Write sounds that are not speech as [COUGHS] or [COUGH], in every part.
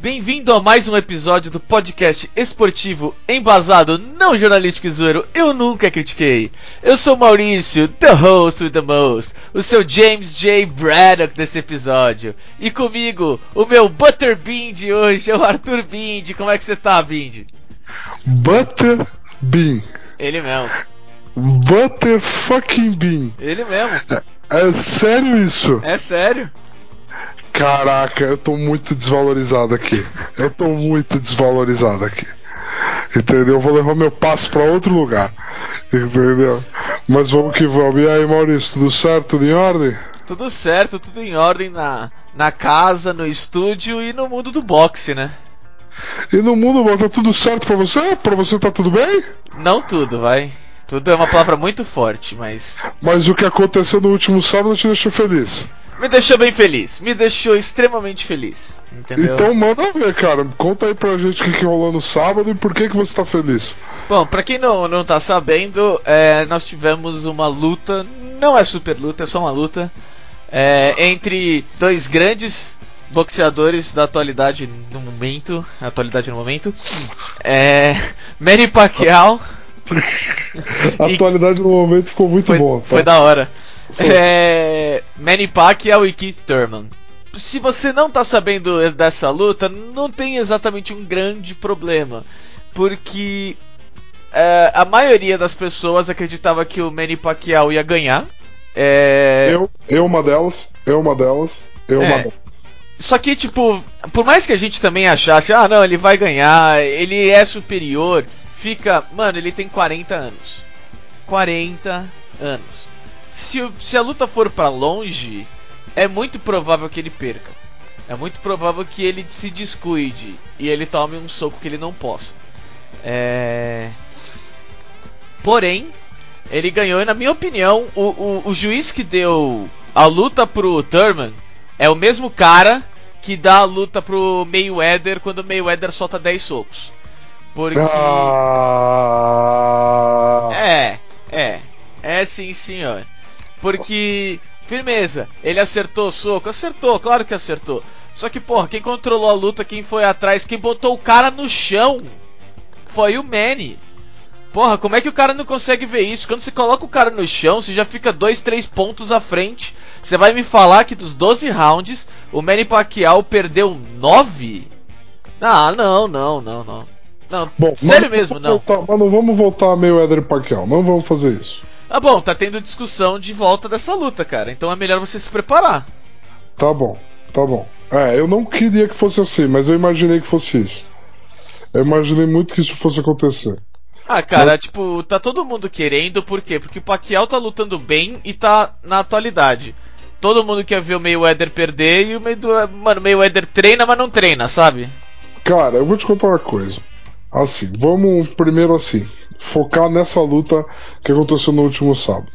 Bem-vindo a mais um episódio do podcast esportivo embasado, não jornalístico e zoeiro, eu nunca critiquei. Eu sou Maurício, the host with the most, o seu James J. Braddock desse episódio. E comigo, o meu Butterbean de hoje é o Arthur Bind. Como é que você tá, Bind? Butter Bean. Ele mesmo. Butter fucking Bean. Ele mesmo. É, é sério isso? É sério. Caraca, eu tô muito desvalorizado aqui. Eu tô muito desvalorizado aqui. Entendeu? Eu vou levar meu passo pra outro lugar. Entendeu? Mas vamos que vamos. E aí, Maurício, tudo certo? Tudo em ordem? Tudo certo, tudo em ordem na, na casa, no estúdio e no mundo do boxe, né? E no mundo, tá tudo certo pra você? Pra você tá tudo bem? Não tudo, vai. Tudo é uma palavra muito forte, mas. Mas o que aconteceu no último sábado te deixou feliz. Me deixou bem feliz, me deixou extremamente feliz. Entendeu? Então manda ver, cara. Conta aí pra gente o que, que rolou no sábado e por que, que você tá feliz. Bom, pra quem não, não tá sabendo, é, nós tivemos uma luta, não é super luta, é só uma luta, é, entre dois grandes boxeadores da atualidade no momento, atualidade no momento, é, Manny Pacquiao. A [LAUGHS] atualidade no momento ficou muito foi, bom. Tá? Foi da hora. É, Manny Pacquiao e Keith Thurman. Se você não tá sabendo dessa luta, não tem exatamente um grande problema, porque é, a maioria das pessoas acreditava que o Manny Pacquiao ia ganhar. É... Eu, eu uma delas, eu uma delas, eu É. uma delas. Só que, tipo, por mais que a gente também achasse, ah, não, ele vai ganhar, ele é superior, fica. Mano, ele tem 40 anos. 40 anos. Se, se a luta for pra longe, é muito provável que ele perca. É muito provável que ele se descuide e ele tome um soco que ele não possa. É. Porém, ele ganhou e, na minha opinião, o, o, o juiz que deu a luta pro Thurman é o mesmo cara que dá a luta pro Mayweather quando o Mayweather solta 10 socos. Porque. Ah, É, é. É sim, senhor. Porque. Firmeza, ele acertou o soco? Acertou, claro que acertou. Só que, porra, quem controlou a luta, quem foi atrás, quem botou o cara no chão foi o Manny. Porra, como é que o cara não consegue ver isso? Quando você coloca o cara no chão, você já fica dois, três pontos à frente. Você vai me falar que dos 12 rounds, o Manny Pacquiao perdeu 9? Ah, não, não, não, não. Não, Bom, sério mesmo, não. Voltar, mas não vamos voltar a Mayweather e Pacquiao, não vamos fazer isso. Ah, bom, tá tendo discussão de volta dessa luta, cara. Então é melhor você se preparar. Tá bom, tá bom. É, eu não queria que fosse assim, mas eu imaginei que fosse isso. Eu imaginei muito que isso fosse acontecer. Ah, cara, tipo, tá todo mundo querendo, por quê? Porque o Pacquiao tá lutando bem e tá na atualidade. Todo mundo quer ver o Mayweather perder e o Mayweather, mano, o Mayweather treina, mas não treina, sabe? Cara, eu vou te contar uma coisa. Assim, vamos primeiro assim, focar nessa luta que aconteceu no último sábado.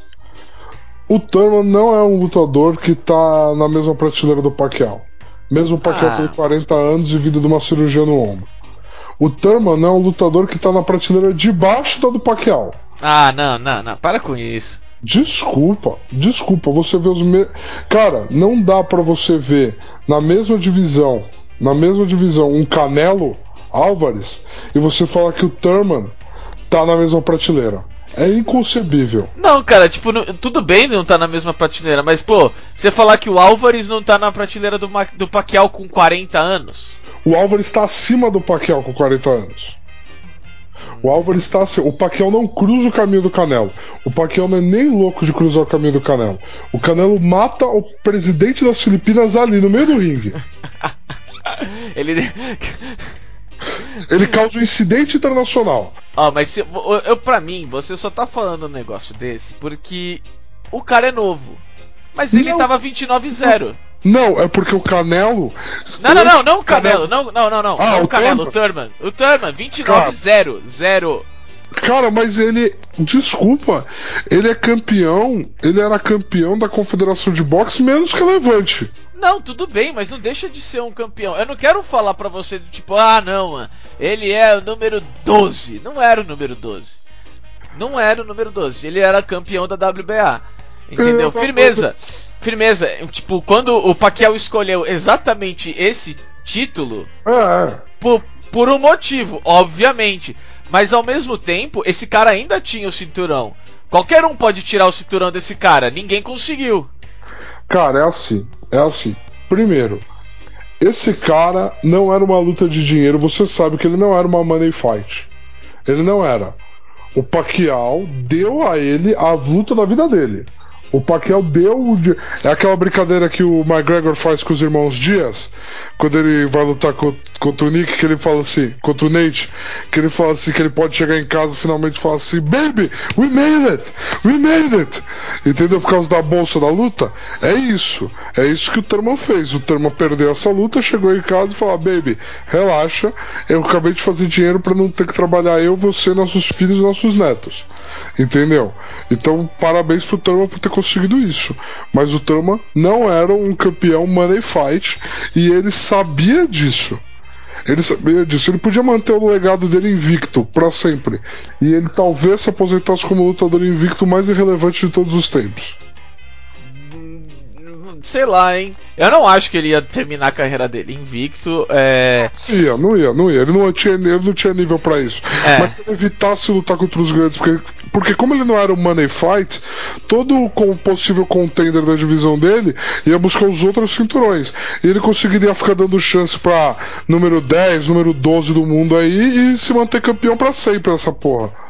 O Thurman não é um lutador que tá na mesma prateleira do Pacquiao. Mesmo o Pacquiao Ah. tem 40 anos e vida de uma cirurgia no ombro. O Thurman é um lutador que tá na prateleira de baixo da do Pacquiao. Ah, não, não, não, para com isso. Desculpa, desculpa, você vê os me... Cara, não dá pra você ver na mesma divisão, na mesma divisão, um Canelo Álvares e você falar que o Thurman tá na mesma prateleira. É inconcebível. Não, cara, tipo, não- tudo bem não tá na mesma prateleira, mas, pô, você falar que o Álvares não tá na prateleira do, Ma- do Pacquiao com 40 anos. O Álvares está acima do Pacquiao com 40 anos. O Álvares está acima. O Pacquiao não cruza o caminho do Canelo. O Pacquiao não é nem louco de cruzar o caminho do Canelo. O Canelo mata o presidente das Filipinas ali no meio do ringue. [LAUGHS] Ele. Ele causa um incidente internacional. Ó, mas se, eu, eu, pra mim, você só tá falando um negócio desse porque o cara é novo. Mas ele Não. tava 29-0. Não, é porque o Canelo. Não, não, não, não o Canelo, não, não, não, não. Ah, não o o Canelo, o Thurman. Thurman. O Thurman, 29-0. 0. Cara, mas ele. Desculpa, ele é campeão. Ele era campeão da Confederação de Boxe menos relevante. Não, tudo bem, mas não deixa de ser um campeão. Eu não quero falar pra você tipo, ah, não, mano, ele é o número 12. Não era o número 12. Não era o número 12. Ele era campeão da WBA. Entendeu? Firmeza. Firmeza. Tipo, quando o Pacquiao escolheu exatamente esse título, É, por, por um motivo, obviamente. Mas ao mesmo tempo, esse cara ainda tinha o cinturão. Qualquer um pode tirar o cinturão desse cara. Ninguém conseguiu. Cara, é assim. É assim. Primeiro, esse cara não era uma luta de dinheiro. Você sabe que ele não era uma money fight. Ele não era. O Pacquiao deu a ele a luta da vida dele. O Pacquiao deu É aquela brincadeira que o McGregor faz com os irmãos Dias, quando ele vai lutar co- contra o Nick, que ele fala assim, contra o Nate, que ele fala assim, que ele pode chegar em casa e finalmente falar assim, Baby, we made it! We made it! Entendeu? Por causa da bolsa da luta? É isso. É isso que o Thurman fez. O Thurman perdeu essa luta, chegou em casa e falou, Baby, relaxa, eu acabei de fazer dinheiro para não ter que trabalhar eu, você, nossos filhos nossos netos. Entendeu? Então, parabéns pro Thurman por ter conseguido isso. Mas o Thurman não era um campeão money fight e ele sabia disso. Ele sabia disso. Ele podia manter o legado dele invicto para sempre. E ele talvez se aposentasse como lutador invicto mais irrelevante de todos os tempos. Sei lá, hein? Eu não acho que ele ia terminar a carreira dele invicto. É. Ia, não ia, não ia. Ele não tinha, ele não tinha nível pra isso. É. Mas se ele evitasse lutar contra os grandes, porque, porque como ele não era um money fight, todo o possível contender da divisão dele ia buscar os outros cinturões. E ele conseguiria ficar dando chance pra número 10, número 12 do mundo aí e se manter campeão pra sempre essa porra.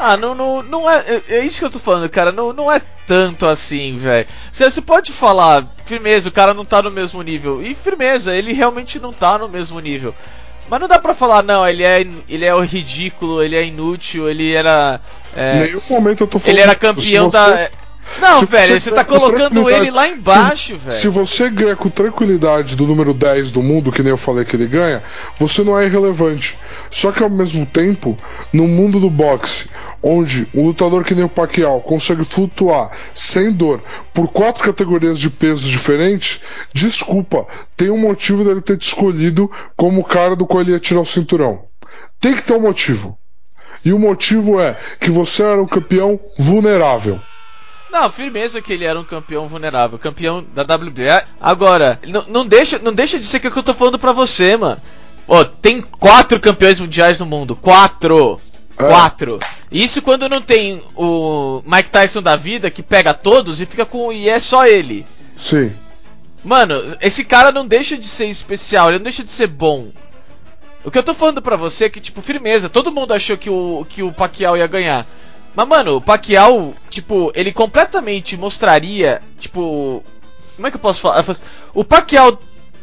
Ah, não, não, não é. é- É isso que eu tô falando, cara. Não, não é tanto assim, velho. Você, você pode falar, firmeza, o cara não tá no mesmo nível. E firmeza, ele realmente não tá no mesmo nível. Mas não dá pra falar, não, ele é, ele é o ridículo, ele é inútil, ele era. é, Em nenhum momento eu tô falando. ele era campeão Se você- da. Não, se velho, você tá colocando ele lá embaixo, se, Se velho. você ganha com tranquilidade do número 10 do mundo, que nem eu falei que ele ganha, você não é irrelevante. Só que ao mesmo tempo, no mundo do boxe, onde um lutador que nem o Pacquiao consegue flutuar sem dor por quatro categorias de pesos diferentes, desculpa, tem um motivo dele ter te escolhido como o cara do qual ele ia tirar o cinturão. Tem que ter um motivo. E o motivo é que você era um campeão vulnerável. Não, firmeza que ele era um campeão vulnerável, campeão da WBA. Agora, não, não deixa, não deixa de ser que é que eu tô falando pra você, mano. Ó, tem quatro campeões mundiais no mundo. Quatro! É. Quatro! Isso quando não tem o Mike Tyson da vida que pega todos e fica com. e é só ele. Sim. Mano, esse cara não deixa de ser especial, ele não deixa de ser bom. O que eu tô falando pra você é que, tipo, firmeza, todo mundo achou que o, que o Pacquiao ia ganhar. Mas, mano, o Pacquiao, tipo, ele completamente mostraria, tipo. Como é que eu posso falar? O Pacquiao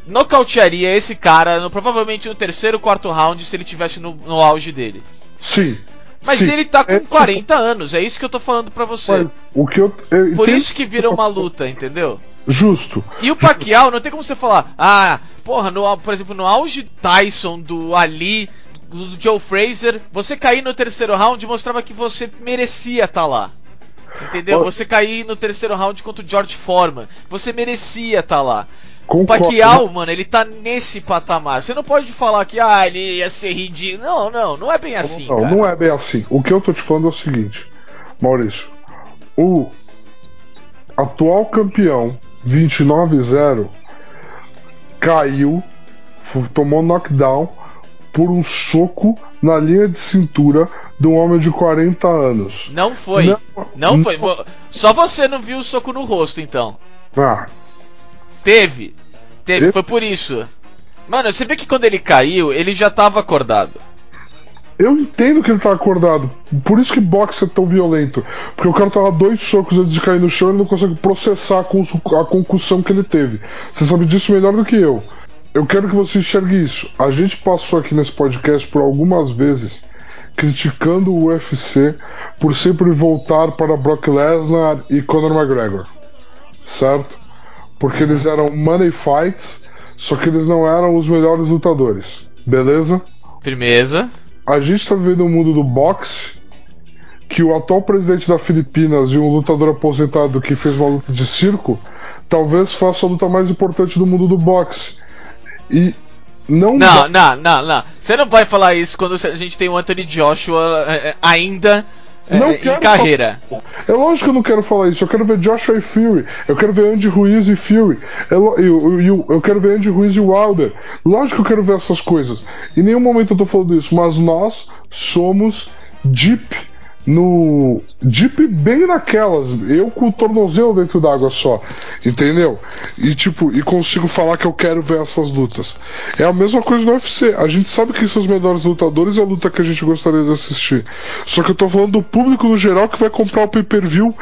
nocautearia esse cara no- provavelmente no terceiro, quarto round se ele tivesse no, no auge dele. Sim. Mas Sim. ele tá com É, 40 anos, é isso que eu tô falando pra você. Mas o que eu, eu Por isso que vira uma luta, entendeu? Justo. E o Pacquiao, não tem como você falar, ah, porra, no, por exemplo, no auge Tyson, do Ali, do, Joe Fraser, você cair no terceiro round mostrava que você merecia estar lá. Entendeu? Você cair no terceiro round contra o George Foreman, você merecia estar lá. O Concordo. Pacquiao, mano, ele tá nesse patamar. Você não pode falar que, ah, ele ia ser ridículo. Não, não, não é bem assim, não, cara. não é bem assim. O que eu tô te falando é o seguinte, Maurício. O atual campeão 29-0 caiu, tomou knockdown por um soco na linha de cintura de um homem de 40 anos. Não foi. Não- Não, foi. Vo- Só você não viu o soco no rosto, então. Ah, Teve. Teve, foi por isso. Mano, você vê que quando ele caiu, ele já tava acordado. eu entendo que ele tá acordado. Por isso que boxe é tão violento. Porque o cara tava dois socos antes de cair no chão e ele não consegue processar a concussão que ele teve. Você sabe disso melhor do que eu. Eu quero que você enxergue isso. A gente passou aqui nesse podcast por algumas vezes criticando o UFC por sempre voltar para Brock Lesnar e Conor McGregor. Certo? Porque eles eram money fights, só que eles não eram os melhores lutadores. Beleza? Firmeza. a gente tá vivendo um mundo do boxe que o atual presidente da Filipinas e um lutador aposentado que fez uma luta de circo talvez faça a luta mais importante do mundo do boxe. E não. Não, não, não, não. Você não vai falar isso quando a gente tem o Anthony Joshua é, é, ainda Não é, em quero carreira. É lógico que eu não quero falar isso. Eu quero ver Joshua e Fury. Eu quero ver Andy Ruiz e Fury. Eu, eu, eu, eu quero ver Andy Ruiz e Wilder. Lógico que eu quero ver essas coisas. Em nenhum momento eu tô falando isso. Mas nós somos deep no. Deep bem naquelas. Eu com o tornozelo dentro d'água só. Entendeu? E tipo, e consigo falar que eu quero ver essas lutas. É a mesma coisa no UFC. A gente sabe que são os melhores lutadores e a luta que a gente gostaria de assistir. Só que eu tô falando do público no geral que vai comprar o pay-per-view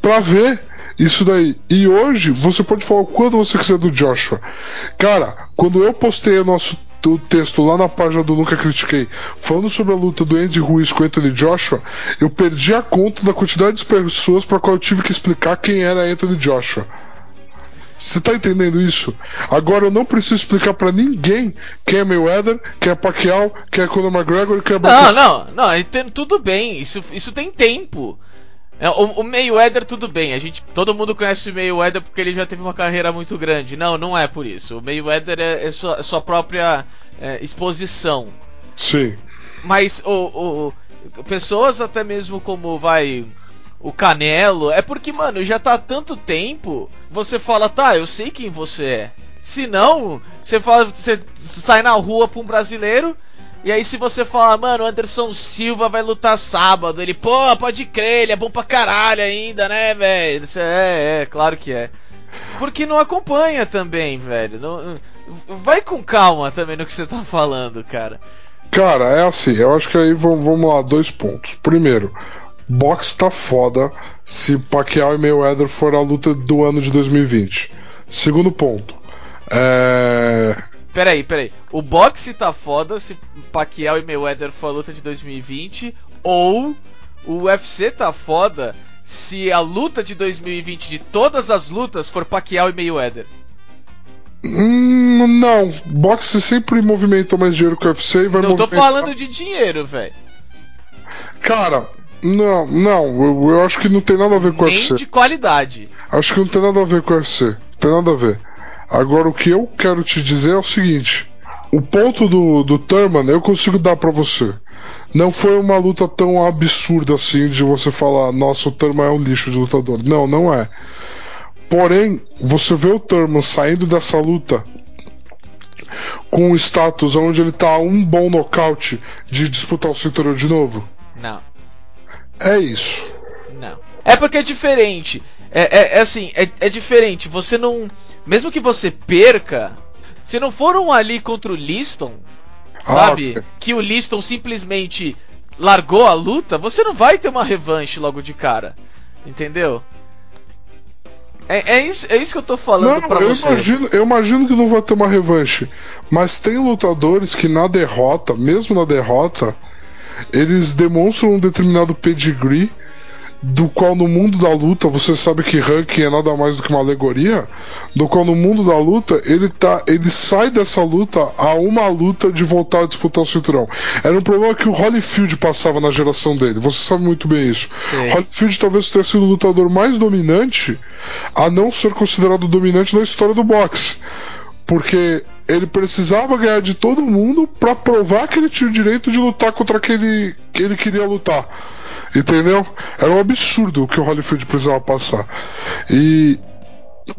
pra ver isso daí. E hoje você pode falar o quanto você quiser do Joshua. Cara, quando eu postei o nosso o texto lá na página do Nunca Critiquei, falando sobre a luta do Andy Ruiz com Anthony Joshua, eu perdi a conta da quantidade de pessoas para qual eu tive que explicar quem era Anthony Joshua. Você tá entendendo isso? Agora eu não preciso explicar para ninguém quem é Mayweather, quem é Pacquiao, quem é Conor McGregor, quem é Não, não, não, tudo bem, isso, isso tem tempo. É, O, o Mayweather, tudo bem, a gente, todo mundo conhece o Mayweather porque ele já teve uma carreira muito grande. Não, não é por isso. O Mayweather é, é sua, sua própria é, exposição. Sim. Mas o, o- pessoas até mesmo como vai o Canelo, é porque, mano, já tá há tanto tempo, você fala, tá, eu sei quem você é. Se não, você fala, você sai na rua pra um brasileiro, e aí se você fala, mano, Anderson Silva vai lutar sábado, ele, pô, pode crer, ele é bom pra caralho ainda, né, velho? Você, É, é, claro que é. Porque não acompanha também, velho. Não- vai com calma também no que você tá falando, cara. Cara, é assim, eu acho que aí vamos, lá, dois pontos. Primeiro, boxe tá foda se Pacquiao e Mayweather for a luta do ano de 2020. Segundo ponto, é. Peraí, peraí. O boxe tá foda se Pacquiao e Mayweather for a luta de 2020 ou o UFC tá foda se a luta de 2020 de todas as lutas for Pacquiao e Mayweather. Hum, não, boxe sempre movimentou mais dinheiro que o UFC e vai Não tô movimentar- falando de dinheiro, velho. Cara, não, não, eu, eu acho que não tem nada a ver com o Nem UFC. de qualidade. Acho que não tem nada a ver com o UFC. Tem nada a ver. Agora, o que eu quero te dizer é o seguinte: o ponto do, do Thurman eu consigo dar pra você. Não foi uma luta tão absurda assim de você falar, nossa, o Thurman é um lixo de lutador. Não, não é. Porém, você vê o Thurman saindo dessa luta com um status onde ele tá um bom nocaute de disputar o cinturão de novo. Não. É isso. Não. É porque é diferente. É, é- é assim, é, é diferente. Você não. Mesmo que você perca, se não for um ali contra o Liston, sabe? ok. Que o Liston simplesmente largou a luta, você não vai ter uma revanche logo de cara. Entendeu? É, é isso, é isso que eu tô falando Não, pra eu você. imagino, eu imagino que não vai ter uma revanche. Mas tem lutadores que na derrota, mesmo na derrota, eles demonstram um determinado pedigree, do qual no mundo da luta, você sabe que ranking é nada mais do que uma alegoria, do qual no mundo da luta, ele tá, ele sai dessa luta a uma luta de voltar a disputar o cinturão. Era um problema que o Holyfield passava na geração dele, você sabe muito bem isso. Sim. Holyfield talvez tenha sido o lutador mais dominante a não ser considerado dominante na história do boxe. Porque ele precisava ganhar de todo mundo pra provar que ele tinha o direito de lutar contra aquele que ele queria lutar. Entendeu? Era um absurdo o que o Holyfield precisava passar. E.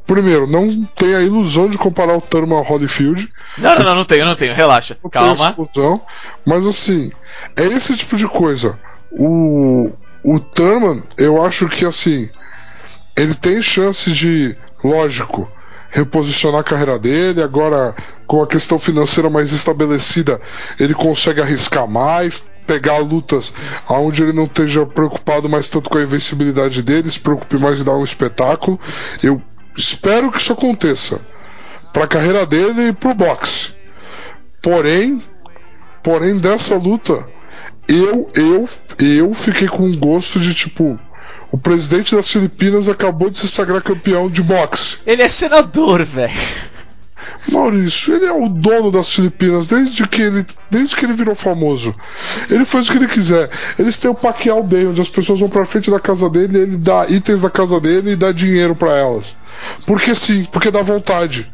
Primeiro, não tenha a ilusão de comparar o Thurman ao Holyfield. Não, não, não, não tenho, não tenho. Relaxa. Não Calma. ilusão. Mas assim, é esse tipo de coisa. O, o Thurman, eu acho que assim, ele tem chance de, lógico, reposicionar a carreira dele. Agora, com a questão financeira mais estabelecida, ele consegue arriscar mais, pegar lutas onde ele não esteja preocupado mais tanto com a invencibilidade dele, se preocupe mais em dar um espetáculo. Eu espero que isso aconteça para a carreira dele e pro boxe. Porém, porém dessa luta, eu eu eu fiquei com um gosto de tipo o presidente das Filipinas acabou de se sagrar campeão de boxe. Ele é senador, velho. Maurício, ele é o dono das Filipinas desde que ele, desde que ele virou famoso. Ele faz o que ele quiser. Eles têm o Pacquiao Day, onde as pessoas vão pra frente da casa dele, ele dá itens da casa dele e dá dinheiro para elas. Porque sim, porque dá vontade.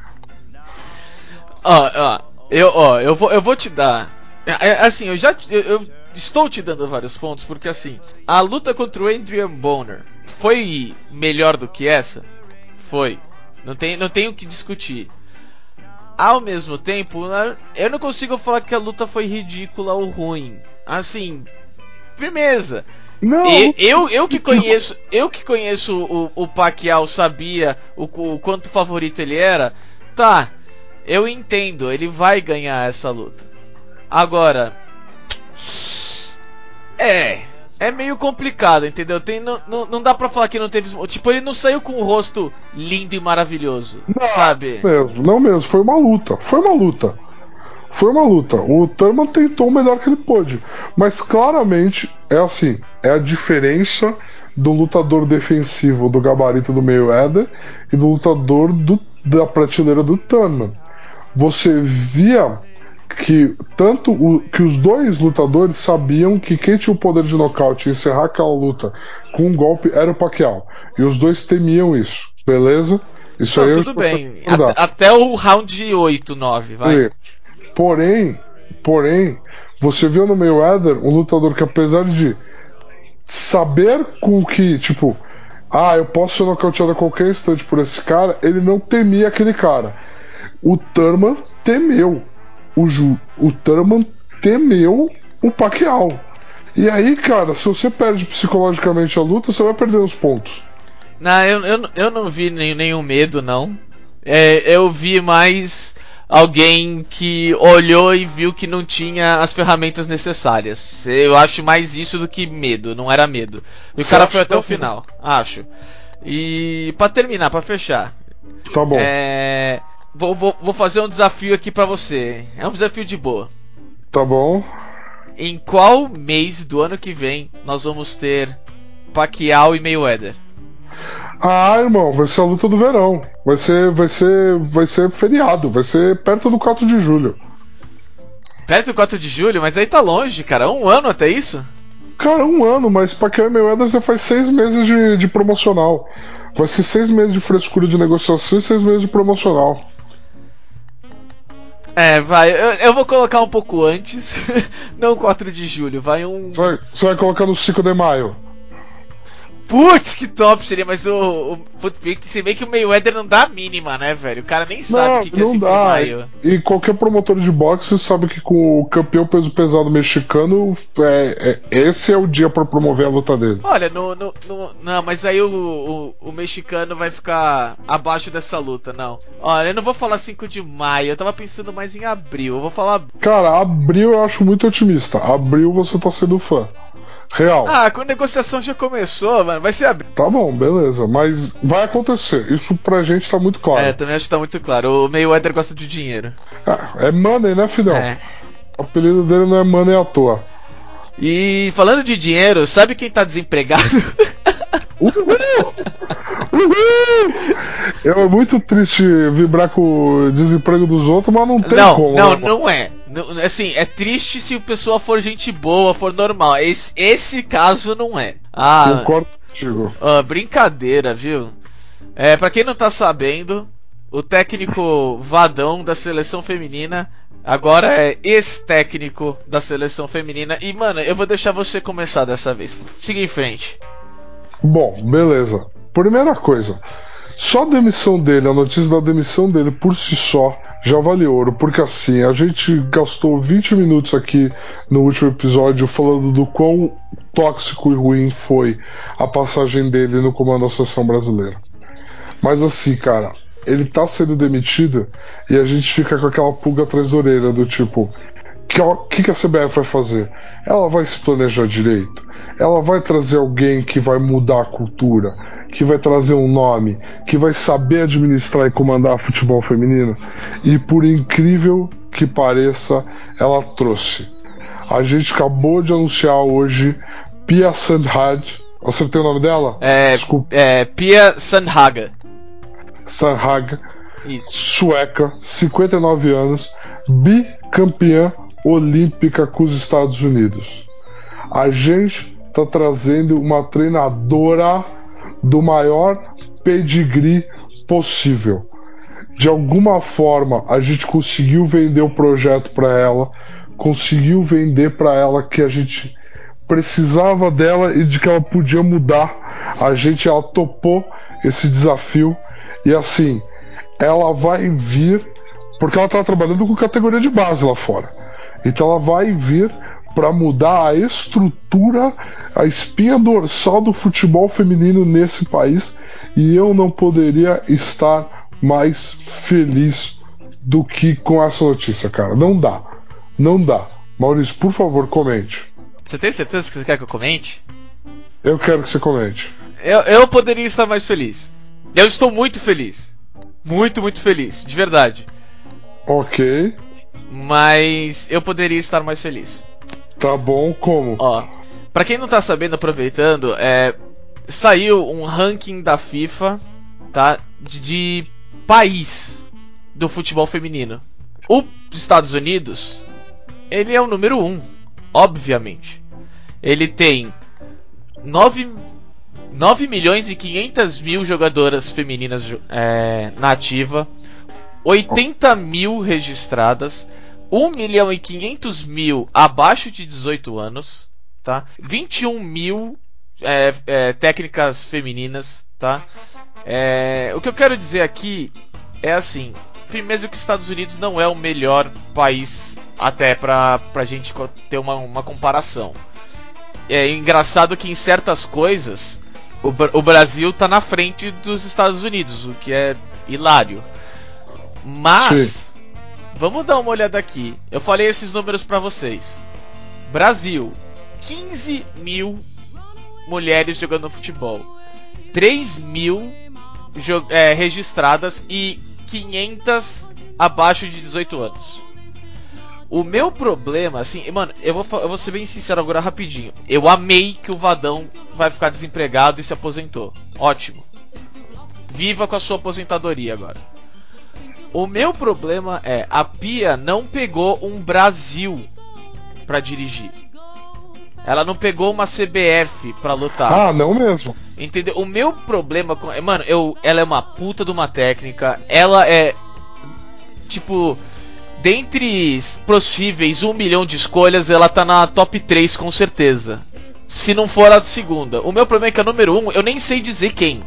Ó, ó, eu, ó, eu vou, eu vou te dar. É, é, assim, eu já, eu, eu estou te dando vários pontos porque assim, a luta contra o Adrian Bonner foi melhor do que essa? Foi. Não tem, não tem o que discutir. Ao mesmo tempo, eu não consigo falar que a luta foi ridícula ou ruim. Assim, firmeza. Não. E, eu, eu que conheço, eu que conheço o, o Pacquiao sabia o, o quanto favorito ele era. Tá, eu entendo, ele vai ganhar essa luta. Agora, é, é meio complicado, entendeu? Tem, não, não, não dá pra falar que não teve. Tipo, ele não saiu com o rosto lindo e maravilhoso, não, sabe? Mesmo, não mesmo, foi uma luta. Foi uma luta. Foi uma luta. O Thurman tentou o melhor que ele pôde. Mas claramente é assim: é a diferença do lutador defensivo do gabarito do Mayweather e do lutador do, da prateleira do Thurman. Você via que tanto o, que os dois lutadores sabiam que quem tinha o poder de nocaute e encerrar aquela luta com um golpe era o Pacquiao. E os dois temiam isso, beleza? Isso Não, aí tudo bem. Até, até, o round 8, 9, vai. E, porém, porém, você viu no Mayweather um lutador que apesar de saber com que, tipo, ah, eu posso ser nocauteado a qualquer instante por esse cara, ele não temia aquele cara. O Thurman temeu o, Ju, o Thurman temeu o Pacquiao. E aí, cara, se você perde psicologicamente a luta, você vai perder os pontos. Não, eu, eu, eu não vi nenhum, nenhum medo, não. É, eu vi mais alguém que olhou e viu que não tinha as ferramentas necessárias. Eu acho mais isso do que medo, não era medo. E o cara foi até o final, acho. E para terminar, para fechar. Tá bom. É, Vou, vou, vou fazer um desafio aqui para você. É um desafio de boa. Tá bom. Em qual mês do ano que vem nós vamos ter Pacquiao e Mayweather? Ah, irmão, vai ser a luta do verão. Vai ser, vai ser, vai ser feriado. Vai ser perto do 4 de julho. Perto do 4 de julho? Mas aí tá longe, cara. Um ano até isso? Cara, um ano, mas Pacquiao e Mayweather já faz seis meses de, de promocional. Vai ser seis meses de frescura de negociação e seis meses de promocional. É, vai. Eu, eu, vou colocar um pouco antes. [LAUGHS] não 4 de julho, vai um. Você vai, você vai colocar no 5 de maio. Putz, que top seria, mas o, o se bem que o Mayweather não dá a mínima, né, velho? O cara nem sabe o que, que é 5 de maio. E qualquer promotor de boxe sabe que com o campeão peso pesado mexicano, é, é esse é o dia para promover a luta dele. Olha, no, no, no, não, mas aí o, o, o, mexicano vai ficar abaixo dessa luta, não. Olha, eu não vou falar 5 de maio, eu tava pensando mais em abril, eu vou falar. Cara, abril eu acho muito otimista. Abril você tá sendo fã. Real. Ah, a negociação já começou, mano. Vai ser abril. Tá bom, beleza. Mas vai acontecer. Isso pra gente tá muito claro. É, também acho que tá muito claro. O Mayweather gosta de dinheiro. Ah, é money, né, filhão? É. O apelido dele não é money à toa. E falando de dinheiro, sabe quem tá desempregado? [LAUGHS] Uhul! Uhul! É muito triste vibrar com o desemprego dos outros, mas não tem não, como. Não, né? não é. Assim, é triste se o pessoal for gente boa, for normal. Esse, esse caso não é. Ah, Concordo contigo. Ah, brincadeira, viu? É, pra quem não tá sabendo, o técnico Vadão da seleção feminina agora é ex-técnico da seleção feminina. E, mano, eu vou deixar você começar dessa vez. Siga em frente. Bom, beleza. Primeira coisa, só a demissão dele, a notícia da demissão dele por si só já vale ouro, porque assim, a gente gastou 20 minutos aqui no último episódio falando do quão tóxico e ruim foi a passagem dele no comando da seleção brasileira. Mas assim, cara, ele tá sendo demitido e a gente fica com aquela pulga atrás da orelha do tipo, o que, que a CBF vai fazer? Ela vai se planejar direito? Ela vai trazer alguém que vai mudar a cultura, que vai trazer um nome, que vai saber administrar e comandar futebol feminino? E por incrível que pareça, ela trouxe. A gente acabou de anunciar hoje Pia Sandhag. Acertei o nome dela? É, Desculpa. é Pia Sandhaga. Sandhag Isso. sueca, 59 anos, bicampeã olímpica com os Estados Unidos. A gente tá trazendo uma treinadora do maior pedigree possível. De alguma forma, a gente conseguiu vender o projeto para ela, conseguiu vender para ela que a gente precisava dela e de que ela podia mudar. A gente ela topou esse desafio e assim, ela vai vir porque ela está trabalhando com categoria de base lá fora. Então ela vai vir para mudar a estrutura, a espinha dorsal do futebol feminino nesse país e eu não poderia estar mais feliz do que com essa notícia, cara. Não dá. Não dá. Maurício, por favor, comente. Você tem certeza que você quer que eu comente? Eu quero que você comente. Eu, eu poderia estar mais feliz. Eu estou muito feliz. Muito, muito feliz. De verdade. Ok. Mas eu poderia estar mais feliz. Tá bom, como? Ó, pra quem não tá sabendo, aproveitando, é, saiu um ranking da FIFA, tá? De, de país do futebol feminino. Os Estados Unidos, ele é o número 1, um, obviamente. Ele tem 9, 9 milhões e 500 mil jogadoras femininas é, na ativa, 80 mil registradas, 1 milhão e 500 mil abaixo de 18 anos, tá? 21 mil é, é, técnicas femininas, tá? É, o que eu quero dizer aqui é assim, firmeza que os Estados Unidos não é o melhor país até pra, pra gente ter uma, uma comparação. É engraçado que em certas coisas o, o Brasil tá na frente dos Estados Unidos, o que é hilário. Mas Sim. vamos dar uma olhada aqui. Eu falei esses números para vocês. Brasil, 15 mil mulheres jogando futebol, 3 mil é, registradas e 500 abaixo de 18 anos. O meu problema, assim, mano, eu vou, eu vou ser bem sincero agora rapidinho. Eu amei que o Vadão vai ficar desempregado e se aposentou. Ótimo. Viva com a sua aposentadoria agora. O meu problema é a Pia não pegou um Brasil para dirigir. Ela não pegou uma CBF pra lutar. Ah, não mesmo. Entendeu? O meu problema com. Mano, eu, ela é uma puta de uma técnica. Ela é. Tipo. Dentre possíveis um milhão de escolhas, ela tá na top 3 com certeza. Se não for a segunda. O meu problema é que a número 1, um, eu nem sei dizer quem.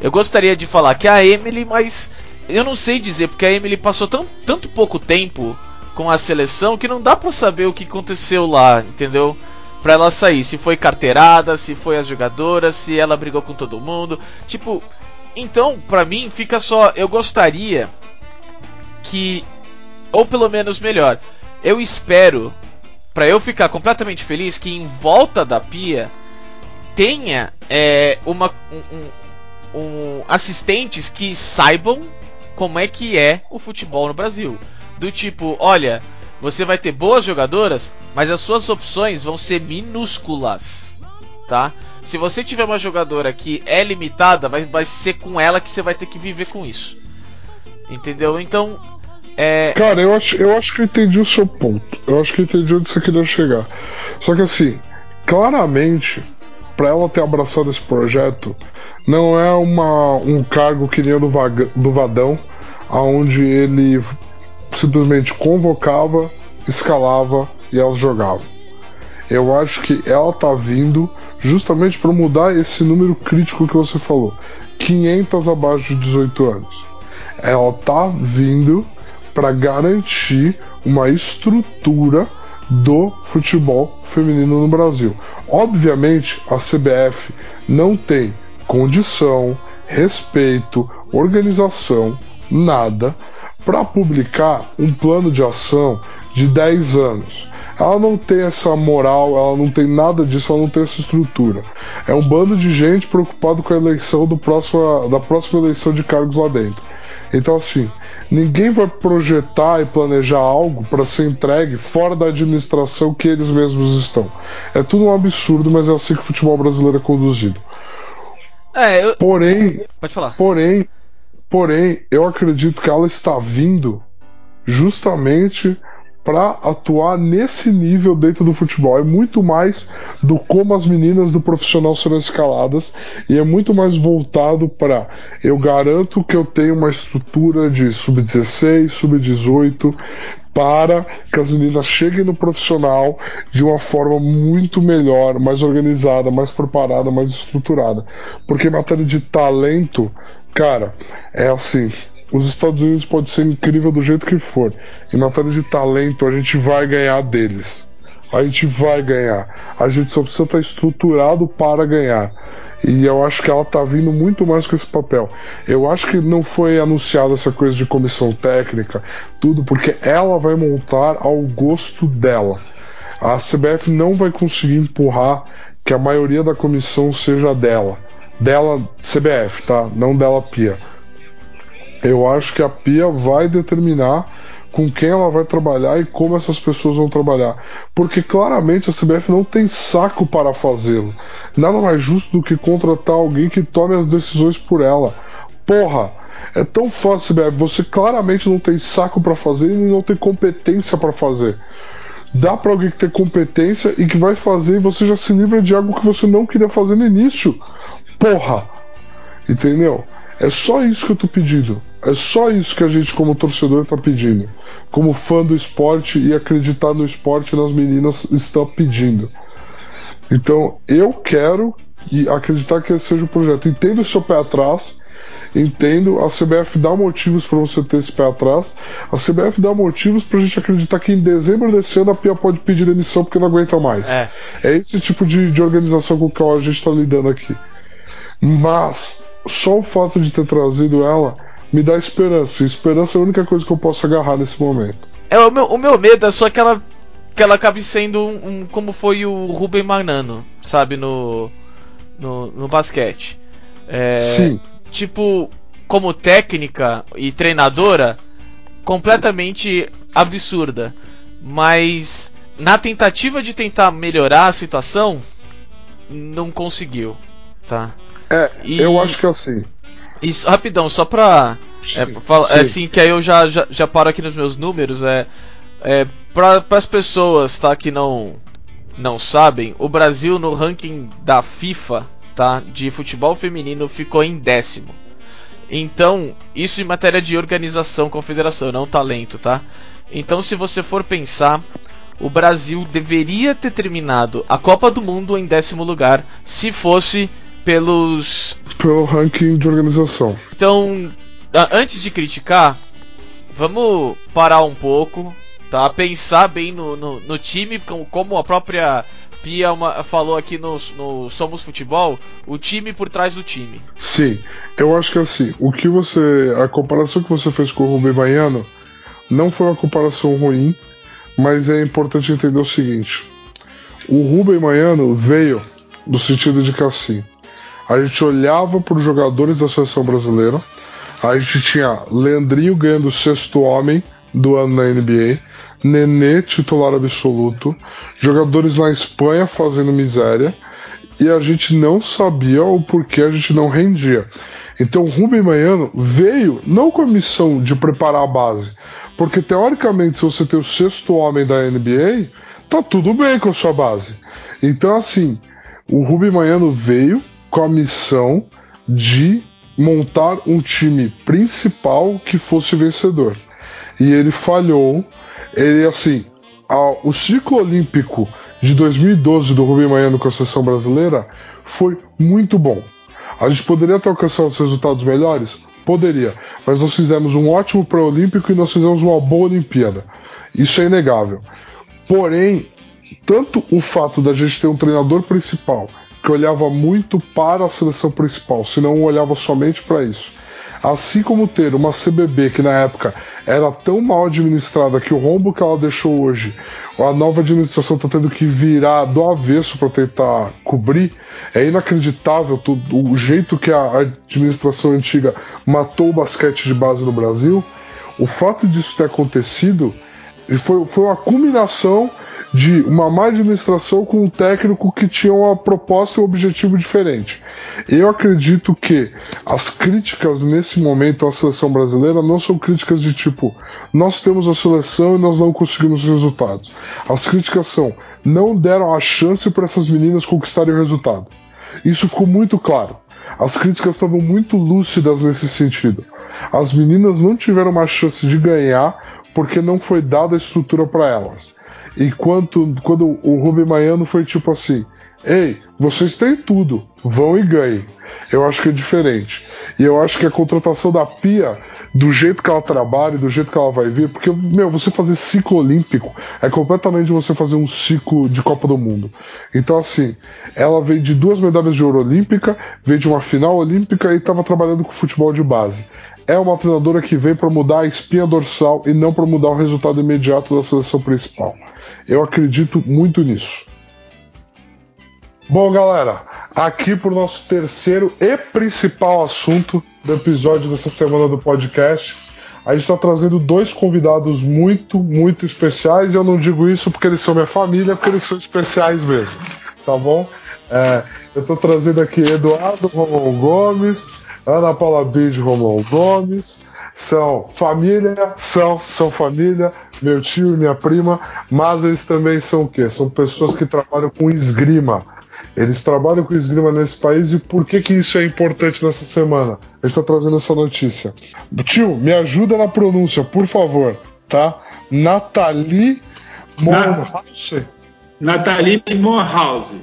Eu gostaria de falar que é a Emily, mas eu não sei dizer, porque a Emily passou tão, tanto pouco tempo com a seleção que não dá pra saber o que aconteceu lá, entendeu? Pra ela sair, se foi carteirada, se foi as jogadoras, se ela brigou com todo mundo. Tipo, então, pra mim, fica só. Eu gostaria que. Ou pelo menos melhor, eu espero, para eu ficar completamente feliz, que em volta da pia tenha é, uma, um, um, assistentes que saibam como é que é o futebol no Brasil. Do tipo, olha, você vai ter boas jogadoras, mas as suas opções vão ser minúsculas, tá? Se você tiver uma jogadora que é limitada, vai, vai ser com ela que você vai ter que viver com isso. Entendeu? Então, é... Cara, eu acho, eu acho que eu entendi o seu ponto. Eu acho que eu entendi onde você queria chegar. Só que assim, claramente, para ela ter abraçado esse projeto, não é uma, um cargo que nem o do, do Vadão, aonde ele simplesmente convocava, escalava e elas jogavam. Eu acho que ela tá vindo justamente para mudar esse número crítico que você falou, 500 abaixo de 18 anos. Ela tá vindo para garantir uma estrutura do futebol feminino no Brasil. Obviamente, a CBF não tem condição, respeito, organização, nada para publicar um plano de ação de 10 anos. Ela não tem essa moral, ela não tem nada disso, ela não tem essa estrutura. É um bando de gente preocupado com a eleição do próximo, da próxima eleição de cargos lá dentro. Então, assim, ninguém vai projetar e planejar algo para ser entregue fora da administração que eles mesmos estão. É tudo um absurdo, mas é assim que o futebol brasileiro é conduzido. É, eu... Porém, pode falar. Porém, Porém, eu acredito que ela está vindo justamente para atuar nesse nível dentro do futebol. É muito mais do como as meninas do profissional serão escaladas e é muito mais voltado para eu garanto que eu tenho uma estrutura de sub-16, sub-18 para que as meninas cheguem no profissional de uma forma muito melhor, mais organizada, mais preparada, mais estruturada. Porque em matéria de talento, cara, é assim, os Estados Unidos pode ser incrível do jeito que for. Em matéria de talento, a gente vai ganhar deles. A gente vai ganhar. A gente só precisa estar estruturado para ganhar. E eu acho que ela está vindo muito mais com esse papel. Eu acho que não foi anunciada essa coisa de comissão técnica, tudo, porque ela vai montar ao gosto dela. A CBF não vai conseguir empurrar que a maioria da comissão seja dela. Dela, CBF, tá? Não dela Pia eu acho que a Pia vai determinar com quem ela vai trabalhar e como essas pessoas vão trabalhar. Porque claramente a CBF não tem saco para fazê-lo. Nada mais justo do que contratar alguém que tome as decisões por ela. Porra! É tão fácil, CBF. Você claramente não tem saco para fazer e não tem competência para fazer. Dá para alguém que tem competência e que vai fazer e você já se livra de algo que você não queria fazer no início. Porra! Entendeu? É só isso que eu tô pedindo. É só isso que a gente, como torcedor, está pedindo. Como fã do esporte e acreditar no esporte nas meninas está pedindo. Então, eu quero e acreditar que esse seja o projeto. Entendo o seu pé atrás, entendo, a CBF dá motivos para você ter esse pé atrás, a CBF dá motivos para a gente acreditar que em dezembro desse ano a Pia pode pedir demissão porque não aguenta mais. É, é esse tipo de, de organização com que a gente está lidando aqui. Mas, só o fato de ter trazido ela me dá esperança. Esperança é a única coisa que eu posso agarrar nesse momento. É, o meu, o meu medo é só que ela, que ela acabe sendo um, um como foi o Ruben Magnano, sabe, no, no, no basquete. É, Sim. Tipo, como técnica e treinadora, completamente absurda. Mas na tentativa de tentar melhorar a situação, não conseguiu, tá? É, e... eu acho que é assim. Isso, rapidão, só pra. Sim, é, fala, é assim, que aí eu já, já, já paro aqui nos meus números. É, é, para as pessoas tá, que não, não sabem, o Brasil no ranking da FIFA tá, de futebol feminino ficou em décimo. Então, isso em matéria de organização, confederação, não talento, tá? Então, se você for pensar, o Brasil deveria ter terminado a Copa do Mundo em décimo lugar se fosse pelos. Pelo ranking de organização. Então, antes de criticar, vamos parar um pouco, tá? Pensar bem no, no, no time, como a própria Pia uma, falou aqui no, no, Somos Futebol, o time por trás do time. Sim, eu acho que assim, o que você. A comparação que você fez com o Rubem Baiano não foi uma comparação ruim, mas é importante entender o seguinte. O Rubem Baiano veio do sentido de que assim, a gente olhava para os jogadores da seleção brasileira. A gente tinha Leandrinho ganhando o sexto homem do ano na NBA, Nenê titular absoluto, jogadores na Espanha fazendo miséria, e a gente não sabia o porquê a gente não rendia. Então o Rubem Manhano veio não com a missão de preparar a base, porque teoricamente se você tem o sexto homem da NBA, tá tudo bem com a sua base. Então assim, o Rubem Manhano veio com a missão de montar um time principal que fosse vencedor. E ele falhou. Ele, assim, o ciclo olímpico de 2012 do Rubem Maiano com a seleção brasileira foi muito bom. A gente poderia ter alcançado os resultados melhores? Poderia. Mas nós fizemos um ótimo pré-olímpico e nós fizemos uma boa Olimpíada. Isso é inegável. Porém, tanto o fato da gente ter um treinador principal que olhava muito para a seleção principal, se não olhava somente para isso. Assim como ter uma CBB que na época era tão mal administrada que o rombo que ela deixou hoje, a nova administração está tendo que virar do avesso para tentar cobrir, é inacreditável tudo, o jeito que a administração antiga matou o basquete de base no Brasil. O fato disso ter acontecido foi, foi uma culminação de uma má administração com um técnico que tinha uma proposta e um objetivo diferente. Eu acredito que as críticas nesse momento à seleção brasileira não são críticas de tipo, nós temos a seleção e nós não conseguimos os resultados. As críticas são, não deram a chance para essas meninas conquistarem o resultado. Isso ficou muito claro. As críticas estavam muito lúcidas nesse sentido. As meninas não tiveram uma chance de ganhar porque não foi dada a estrutura para elas. Enquanto quando o Rubem Maiano foi tipo assim: Ei, vocês têm tudo, vão e ganhem. Eu acho que é diferente. E eu acho que a contratação da Pia, do jeito que ela trabalha, do jeito que ela vai vir, porque, meu, você fazer ciclo olímpico é completamente você fazer um ciclo de Copa do Mundo. Então, assim, ela veio de duas medalhas de ouro olímpica, veio de uma final olímpica e estava trabalhando com futebol de base é uma treinadora que vem para mudar a espinha dorsal e não para mudar o resultado imediato da seleção principal. Eu acredito muito nisso. Bom, galera, aqui para o nosso terceiro e principal assunto do episódio dessa semana do podcast. A gente está trazendo dois convidados muito, muito especiais. E eu não digo isso porque eles são minha família, porque eles são especiais mesmo. Tá bom? É, eu estou trazendo aqui Eduardo Romão Gomes, Ana Paula Bide Romão Gomes, são família, são, são família, meu tio e minha prima, mas eles também são o quê? São pessoas que trabalham com esgrima. Eles trabalham com esgrima nesse país e por que que isso é importante nessa semana? A gente está trazendo essa notícia. Tio, me ajuda na pronúncia, por favor, tá? Nathalie Monhouse. Nathalie Monhouse.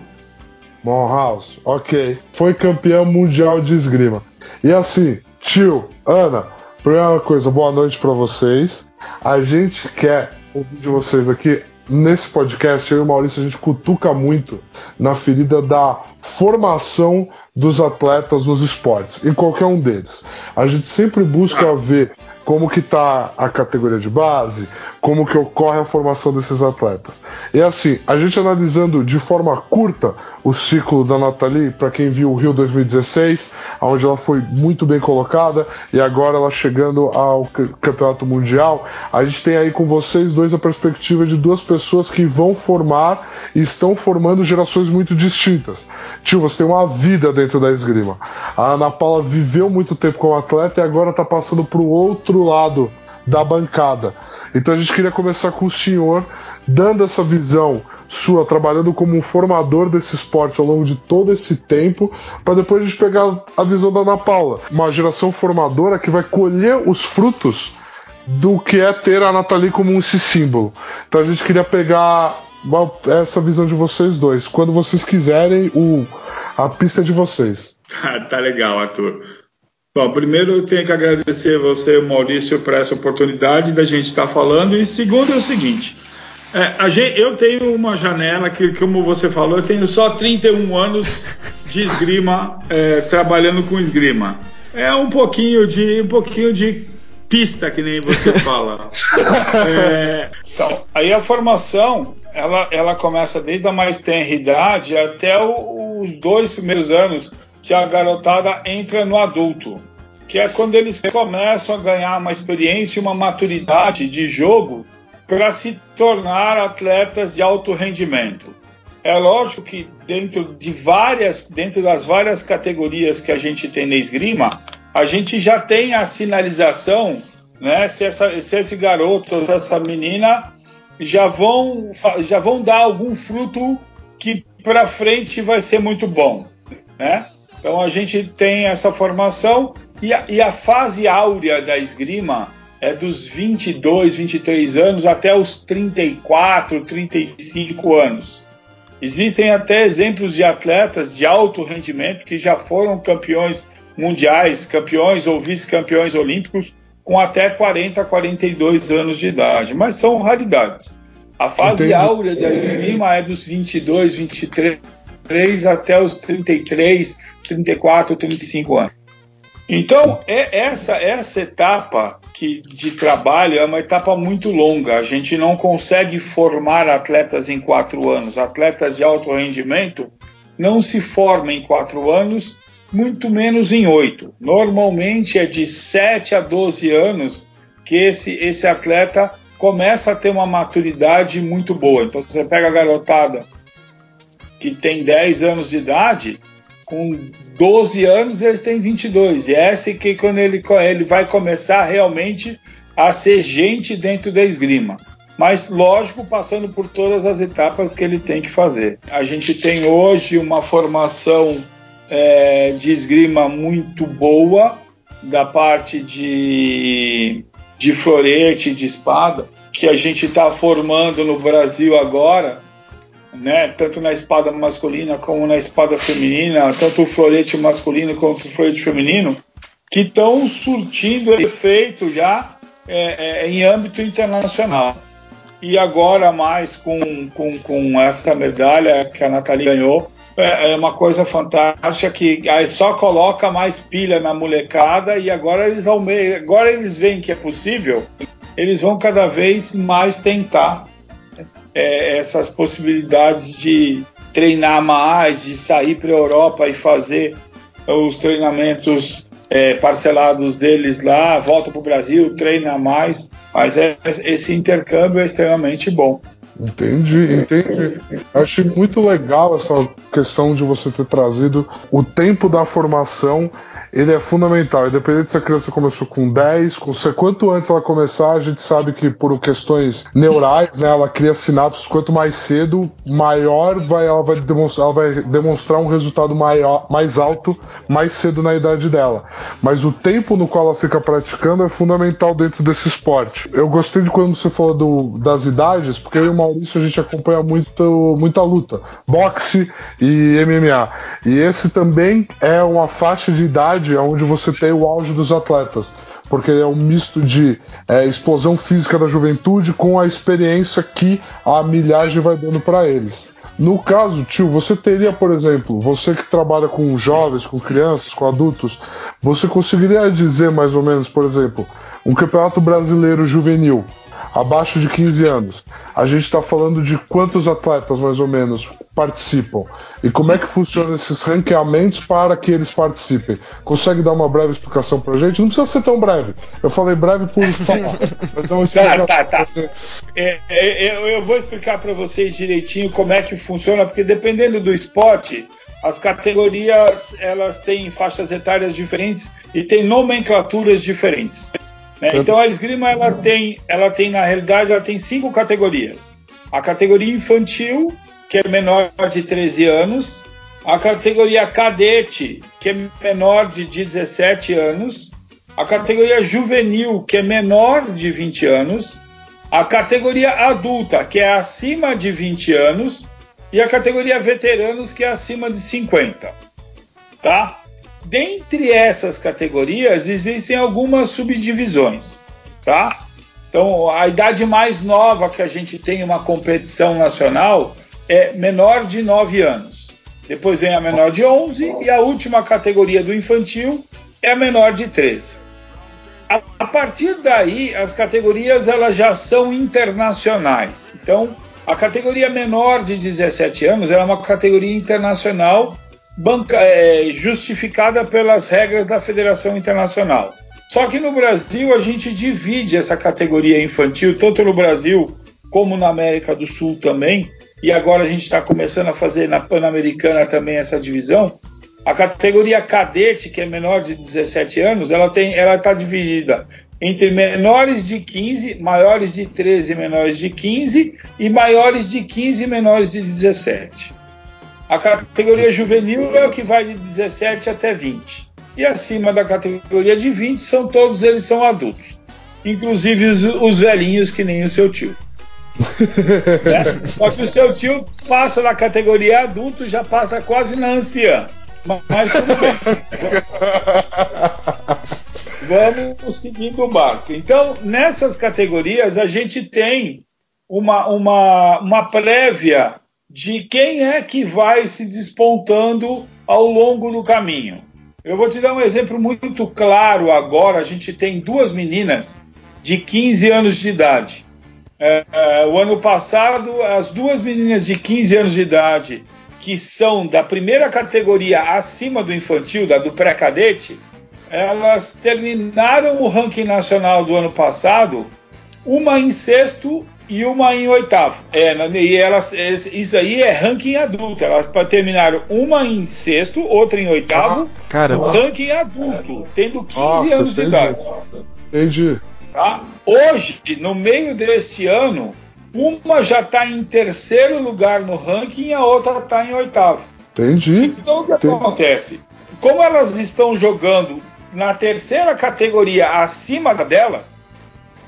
Monhouse, ok. Foi campeã mundial de esgrima. E assim, tio, Ana, primeira coisa, boa noite para vocês. A gente quer ouvir de vocês aqui nesse podcast, eu e o Maurício, a gente cutuca muito na ferida da formação dos atletas nos esportes, em qualquer um deles. A gente sempre busca ver como que tá a categoria de base, como que ocorre a formação desses atletas. E assim, a gente analisando de forma curta o ciclo da Nathalie, para quem viu o Rio 2016, onde ela foi muito bem colocada e agora ela chegando ao Campeonato Mundial, a gente tem aí com vocês dois a perspectiva de duas pessoas que vão formar e estão formando gerações muito distintas. Tio, você tem uma vida dentro da esgrima. A Ana Paula viveu muito tempo como atleta e agora está passando para o outro lado da bancada então a gente queria começar com o senhor dando essa visão sua, trabalhando como um formador desse esporte ao longo de todo esse tempo, para depois a gente pegar a visão da Ana Paula, uma geração formadora que vai colher os frutos do que é ter a Nathalie como esse símbolo. Então a gente queria pegar essa visão de vocês dois. Quando vocês quiserem, o, a pista é de vocês. [LAUGHS] tá legal, Arthur. Bom, primeiro eu tenho que agradecer você, Maurício, por essa oportunidade da gente estar falando. E segundo é o seguinte: é, gente, eu tenho uma janela que, como você falou, eu tenho só 31 anos de esgrima, é, trabalhando com esgrima. É um pouquinho de um pouquinho de pista, que nem você [LAUGHS] fala. É, então, aí a formação ela, ela começa desde a mais tenra idade até o, os dois primeiros anos que a garotada entra no adulto, que é quando eles começam a ganhar uma experiência e uma maturidade de jogo para se tornar atletas de alto rendimento. É lógico que dentro de várias, dentro das várias categorias que a gente tem na esgrima, a gente já tem a sinalização, né? Se, essa, se esse garoto ou essa menina já vão, já vão dar algum fruto que para frente vai ser muito bom, né? Então a gente tem essa formação e a, e a fase áurea da esgrima é dos 22, 23 anos até os 34, 35 anos. Existem até exemplos de atletas de alto rendimento que já foram campeões mundiais, campeões ou vice-campeões olímpicos com até 40, 42 anos de idade, mas são raridades. A fase Entendi. áurea da esgrima é dos 22, 23 até os 33, 34, 35 anos. Então, é essa, essa etapa que, de trabalho é uma etapa muito longa. A gente não consegue formar atletas em quatro anos. Atletas de alto rendimento não se formam em quatro anos, muito menos em oito. Normalmente é de 7 a 12 anos que esse, esse atleta começa a ter uma maturidade muito boa. Então você pega a garotada que tem 10 anos de idade, com 12 anos eles têm 22. E essa é que quando ele, ele vai começar realmente a ser gente dentro da esgrima. Mas, lógico, passando por todas as etapas que ele tem que fazer. A gente tem hoje uma formação é, de esgrima muito boa da parte de, de florete, de espada, que a gente está formando no Brasil agora, né? tanto na espada masculina como na espada feminina, tanto o florete masculino quanto o florete feminino, que estão surtindo efeito já é, é, em âmbito internacional. E agora mais com, com, com essa medalha que a Nathalie ganhou, é, é uma coisa fantástica que aí só coloca mais pilha na molecada e agora eles agora eles veem que é possível, eles vão cada vez mais tentar é, essas possibilidades de treinar mais, de sair para a Europa e fazer os treinamentos é, parcelados deles lá, volta para o Brasil, treina mais, mas é, esse intercâmbio é extremamente bom. Entendi, entendi. Achei muito legal essa questão de você ter trazido o tempo da formação ele é fundamental. Independente se a criança começou com 10, com quanto antes ela começar, a gente sabe que por questões neurais, né, ela cria sinapses. Quanto mais cedo, maior vai ela vai demonstrar, ela vai demonstrar um resultado maior, mais alto mais cedo na idade dela. Mas o tempo no qual ela fica praticando é fundamental dentro desse esporte. Eu gostei de quando você falou do, das idades, porque eu e o Maurício a gente acompanha muito, muita luta, boxe e MMA. E esse também é uma faixa de idade idade onde você tem o auge dos atletas, porque é um misto de é, explosão física da juventude com a experiência que a milhagem vai dando para eles. No caso, tio, você teria, por exemplo, você que trabalha com jovens, com crianças, com adultos, você conseguiria dizer mais ou menos, por exemplo, um campeonato brasileiro juvenil, abaixo de 15 anos. A gente está falando de quantos atletas mais ou menos participam e como é que funcionam esses ranqueamentos para que eles participem. Consegue dar uma breve explicação para a gente? Não precisa ser tão breve. Eu falei breve por falar. [LAUGHS] mas é uma explicação. Tá, tá, tá. É, é, eu, eu vou explicar para vocês direitinho como é que funciona, porque dependendo do esporte, as categorias elas têm faixas etárias diferentes e têm nomenclaturas diferentes. Né? Então a esgrima ela tem, ela tem na realidade ela tem cinco categorias. A categoria infantil que é menor de 13 anos, a categoria cadete que é menor de 17 anos, a categoria juvenil que é menor de 20 anos, a categoria adulta que é acima de 20 anos e a categoria veteranos que é acima de 50, tá? Dentre essas categorias existem algumas subdivisões, tá? Então, a idade mais nova que a gente tem uma competição nacional é menor de 9 anos. Depois vem a menor de 11 e a última categoria do infantil é a menor de 13. A, a partir daí, as categorias elas já são internacionais. Então, a categoria menor de 17 anos é uma categoria internacional banca, é, justificada pelas regras da Federação Internacional. Só que no Brasil a gente divide essa categoria infantil, tanto no Brasil como na América do Sul também, e agora a gente está começando a fazer na Pan-Americana também essa divisão. A categoria cadete, que é menor de 17 anos, ela tem, ela está dividida entre menores de 15, maiores de 13 menores de 15 e maiores de 15 menores de 17. A categoria juvenil é o que vai de 17 até 20. E acima da categoria de 20 são todos eles são adultos. Inclusive os, os velhinhos que nem o seu tio. [LAUGHS] né? Só que o seu tio passa na categoria adulto, já passa quase na anciã. Mas tudo bem. [LAUGHS] Vamos seguindo o barco. Então, nessas categorias, a gente tem uma, uma, uma prévia de quem é que vai se despontando ao longo do caminho. Eu vou te dar um exemplo muito claro agora. A gente tem duas meninas de 15 anos de idade. É, é, o ano passado, as duas meninas de 15 anos de idade, que são da primeira categoria acima do infantil, da do pré-cadete, elas terminaram o ranking nacional do ano passado uma em sexto e uma em oitavo. É, e elas, isso aí é ranking adulto. Elas terminaram uma em sexto, outra em oitavo. Cara, ranking adulto, tendo 15 Nossa, anos entendi. de idade. Entendi. Tá? Hoje, no meio deste ano, uma já está em terceiro lugar no ranking e a outra está em oitavo. Entendi. Então o que Entendi. acontece? Como elas estão jogando na terceira categoria acima delas,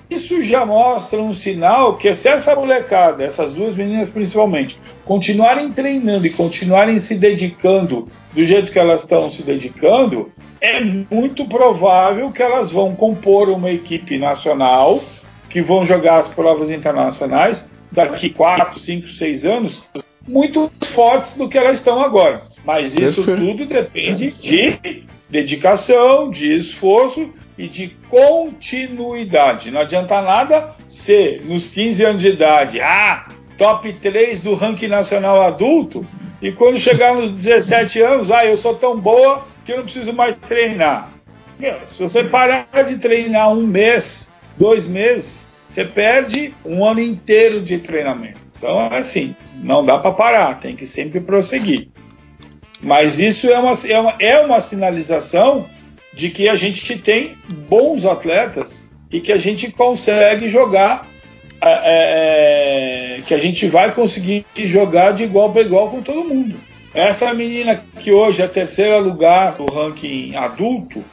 isso já mostra um sinal que se essa molecada, essas duas meninas principalmente, continuarem treinando e continuarem se dedicando do jeito que elas estão se dedicando, é muito provável que elas vão compor uma equipe nacional que vão jogar as provas internacionais daqui 4, 5, 6 anos muito fortes do que elas estão agora. Mas isso tudo depende de dedicação, de esforço e de continuidade. Não adianta nada ser nos 15 anos de idade, ah, top 3 do ranking nacional adulto, e quando chegar nos 17 anos, ah, eu sou tão boa que eu não preciso mais treinar. Meu, se você parar de treinar um mês, dois meses, você perde um ano inteiro de treinamento. Então, é assim, não dá para parar, tem que sempre prosseguir. Mas isso é uma, é uma, é uma sinalização de que a gente tem bons atletas e que a gente consegue jogar, é, é, que a gente vai conseguir jogar de igual para igual com todo mundo. Essa menina que hoje é terceira lugar do ranking adulto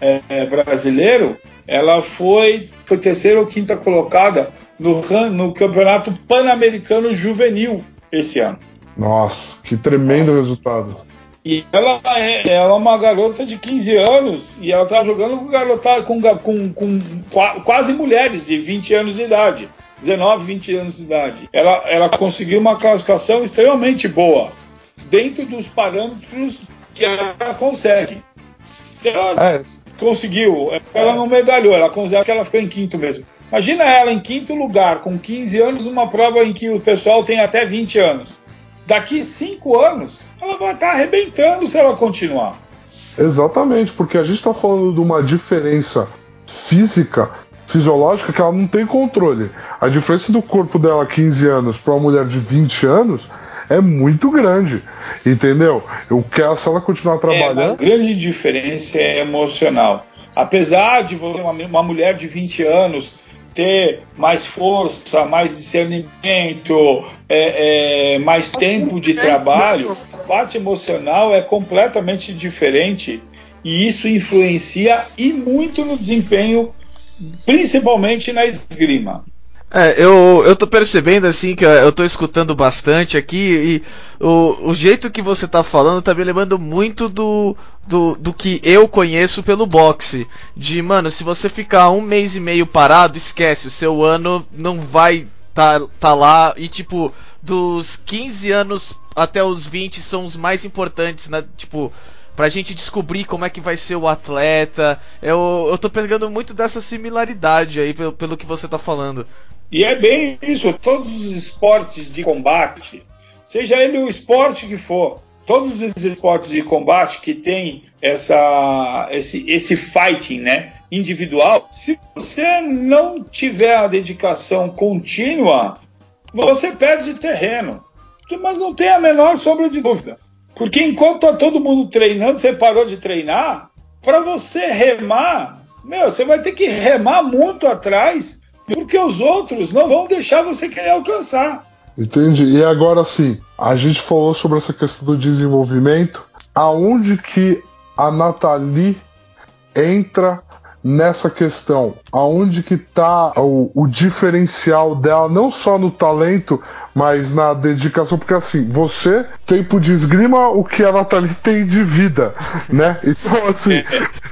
é, é, brasileiro, ela foi, foi terceira ou quinta colocada no, no Campeonato Pan-Americano Juvenil esse ano. Nossa, que tremendo resultado. E ela é, ela é uma garota de 15 anos e ela tá jogando com garota com, com, com, quase mulheres de 20 anos de idade. 19, 20 anos de idade. Ela, ela conseguiu uma classificação extremamente boa dentro dos parâmetros que ela consegue. Se ela é. conseguiu, ela não medalhou, ela consegue que ela ficou em quinto mesmo. Imagina ela em quinto lugar, com 15 anos, numa prova em que o pessoal tem até 20 anos. Daqui cinco anos, ela vai estar arrebentando se ela continuar. Exatamente, porque a gente está falando de uma diferença física, fisiológica, que ela não tem controle. A diferença do corpo dela 15 anos para uma mulher de 20 anos é muito grande, entendeu? Eu quero, se ela continuar trabalhando. É, a grande diferença é emocional. Apesar de você, uma, uma mulher de 20 anos ter mais força, mais discernimento, é, é, mais tempo de trabalho, a parte emocional é completamente diferente e isso influencia e muito no desempenho, principalmente na esgrima. É, eu, eu tô percebendo assim que eu tô escutando bastante aqui e o, o jeito que você tá falando tá me lembrando muito do, do, do que eu conheço pelo boxe. De, mano, se você ficar um mês e meio parado, esquece, o seu ano não vai tá, tá lá e tipo, dos 15 anos até os 20 são os mais importantes, né? Tipo, pra gente descobrir como é que vai ser o atleta. Eu, eu tô pegando muito dessa similaridade aí pelo, pelo que você tá falando. E é bem isso, todos os esportes de combate, seja ele o esporte que for, todos os esportes de combate que tem essa, esse, esse fighting né, individual, se você não tiver a dedicação contínua, você perde terreno. Mas não tem a menor sombra de dúvida. Porque enquanto está todo mundo treinando, você parou de treinar, para você remar, meu, você vai ter que remar muito atrás porque os outros não vão deixar você querer alcançar. Entendi. E agora sim, a gente falou sobre essa questão do desenvolvimento. Aonde que a Nathalie entra nessa questão? Aonde que está o, o, diferencial dela, não só no talento, mas na dedicação? Porque assim, você tempo de esgrima o que a Nathalie tem de vida, [LAUGHS] né? Então assim,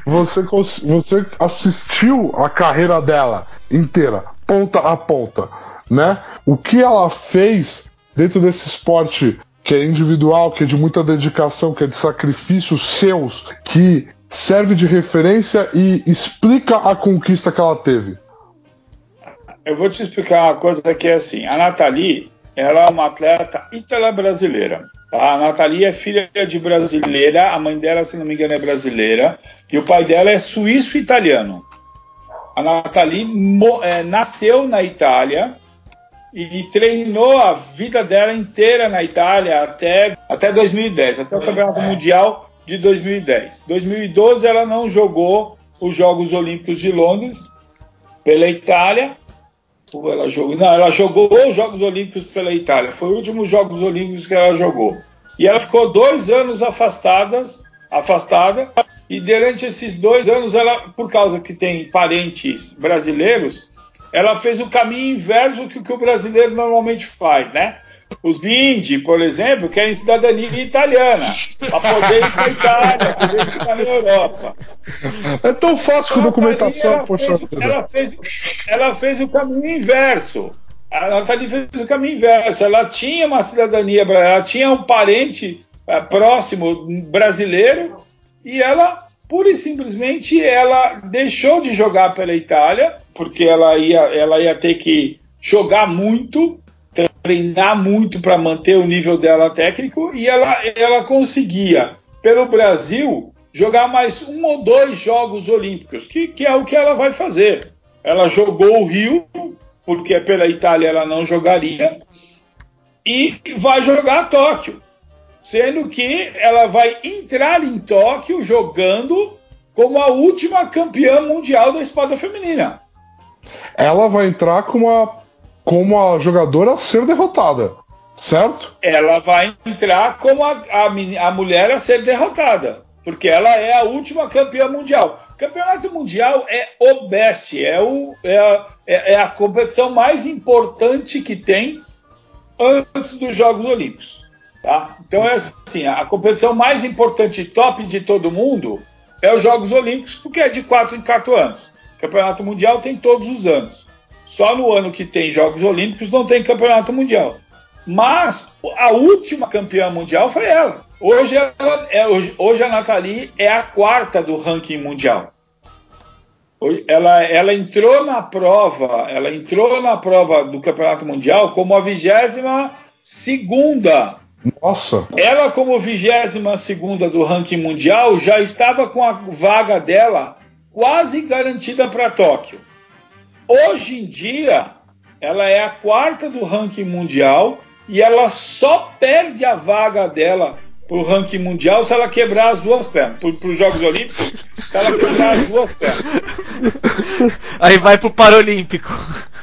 você, você assistiu a carreira dela inteira, ponta a ponta, né? O que ela fez dentro desse esporte que é individual, que é de muita dedicação, que é de sacrifícios seus, que serve de referência e explica a conquista que ela teve. Eu vou te explicar uma coisa que é assim: a Nathalie ela é uma atleta italo-brasileira. Tá? A Nathalie é filha de brasileira, a mãe dela, se não me engano, é brasileira, e o pai dela é suíço-italiano. A Nathalie é, nasceu na Itália e treinou a vida dela inteira na Itália até, até 2010, até o Campeonato Mundial de 2010. 2012 ela não jogou os Jogos Olímpicos de Londres pela Itália. Ela jogou, não, ela jogou os Jogos Olímpicos pela Itália. Foi o último Jogos Olímpicos que ela jogou. E ela ficou dois anos afastadas, afastada. E durante esses dois anos, ela, por causa que tem parentes brasileiros, ela fez o caminho inverso que, que o brasileiro normalmente faz, né? Os Bindi, por exemplo, querem cidadania italiana para poder ir para a Itália, poder ficar na Europa. É tão fácil com documentação, ela poxa fez, ela, fez, ela fez o caminho inverso. A Nathalie fez o caminho inverso. Ela tinha uma cidadania, ela tinha um parente é, próximo brasileiro e ela pura e simplesmente ela deixou de jogar pela Itália, porque ela ia, ela ia ter que jogar muito, treinar muito para manter o nível dela técnico, e ela, ela conseguia, pelo Brasil, jogar mais um ou dois Jogos Olímpicos, que, que é o que ela vai fazer. Ela jogou o Rio, porque pela Itália ela não jogaria, e vai jogar Tóquio sendo que ela vai entrar em Tóquio jogando como a última campeã mundial da espada feminina. Ela vai entrar como a, como a jogadora a ser derrotada, certo? Ela vai entrar como a, a, a mulher a ser derrotada, porque ela é a última campeã mundial. Campeonato mundial é o best, é, o, é, a, é, é a competição mais importante que tem antes dos Jogos Olímpicos. Tá? Então é assim, a competição mais importante top de todo mundo é os Jogos Olímpicos, porque é de 4 em 4 anos. Campeonato Mundial tem todos os anos. Só no ano que tem Jogos Olímpicos não tem Campeonato Mundial. Mas a última campeã mundial foi ela. Hoje, ela é, hoje, hoje a Nathalie é a quarta do ranking mundial. Ela, ela entrou na prova, ela entrou na prova do Campeonato Mundial como a vigésima segunda nossa! Ela, como 22 segunda do ranking mundial, já estava com a vaga dela quase garantida para Tóquio. Hoje em dia, ela é a quarta do ranking mundial e ela só perde a vaga dela para o ranking mundial se ela quebrar as duas pernas. Para os Jogos Olímpicos, se ela quebrar as duas pernas. Aí vai para o Paralímpico.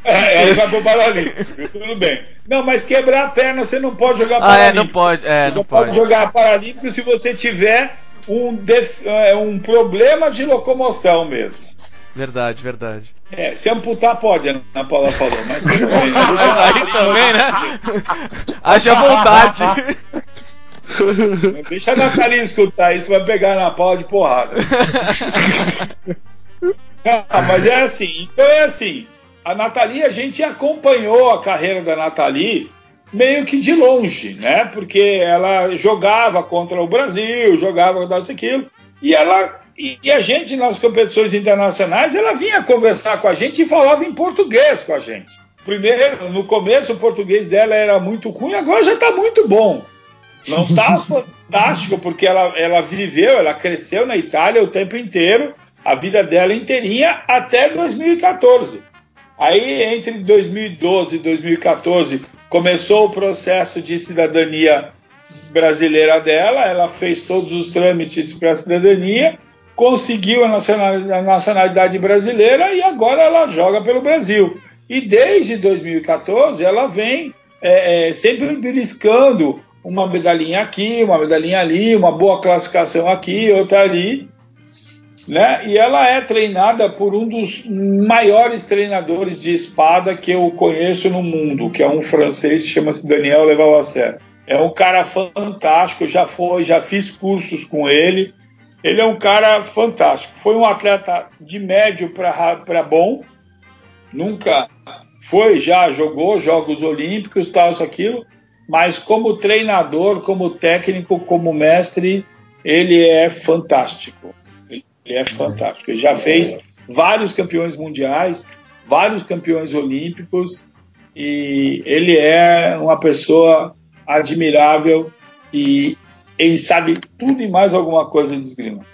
É, aí vai para o Paralímpico, tudo bem. Não, mas quebrar a perna você não pode jogar Paralímpico. Ah, é, não pode. É, você não pode. pode jogar Paralímpico se você tiver um, def... É, um problema de locomoção mesmo. Verdade, verdade. É, se amputar pode, a Ana Paula falou, mas tudo bem. mas [LAUGHS] aí também, né? Haja vontade. Deixa a Natalia escutar isso, vai pegar na pau de porrada. [LAUGHS] ah, mas é assim, então é assim. A Nathalie, a gente acompanhou a carreira da Nathalie meio que de longe, né? Porque ela jogava contra o Brasil, jogava contra aquilo, e ela e, e a gente nas competições internacionais, ela vinha conversar com a gente e falava em português com a gente. Primeiro, no começo o português dela era muito ruim, agora já está muito bom. Não está [LAUGHS] fantástico, porque ela, ela viveu, ela cresceu na Itália o tempo inteiro, a vida dela inteirinha até 2014. Aí, entre 2012 e 2014, começou o processo de cidadania brasileira dela, ela fez todos os trâmites para a cidadania, conseguiu a nacionalidade, brasileira e agora ela joga pelo Brasil. E desde 2014 ela vem é, é, sempre beliscando uma medalhinha aqui, uma medalhinha ali, uma boa classificação aqui, outra ali, né? E ela é treinada por um dos maiores treinadores de espada que eu conheço no mundo, que é um francês, chama-se Daniel Levalloisser. É um cara fantástico, já foi, já fiz cursos com ele. Ele é um cara fantástico. Foi um atleta de médio para bom. Nunca foi, já jogou Jogos Olímpicos, tal, isso, aquilo mas como treinador, como técnico, como mestre, ele é fantástico. Ele é fantástico. Ele já fez vários campeões mundiais, vários campeões olímpicos e ele é uma pessoa admirável e ele sabe tudo e mais alguma coisa de esgrima.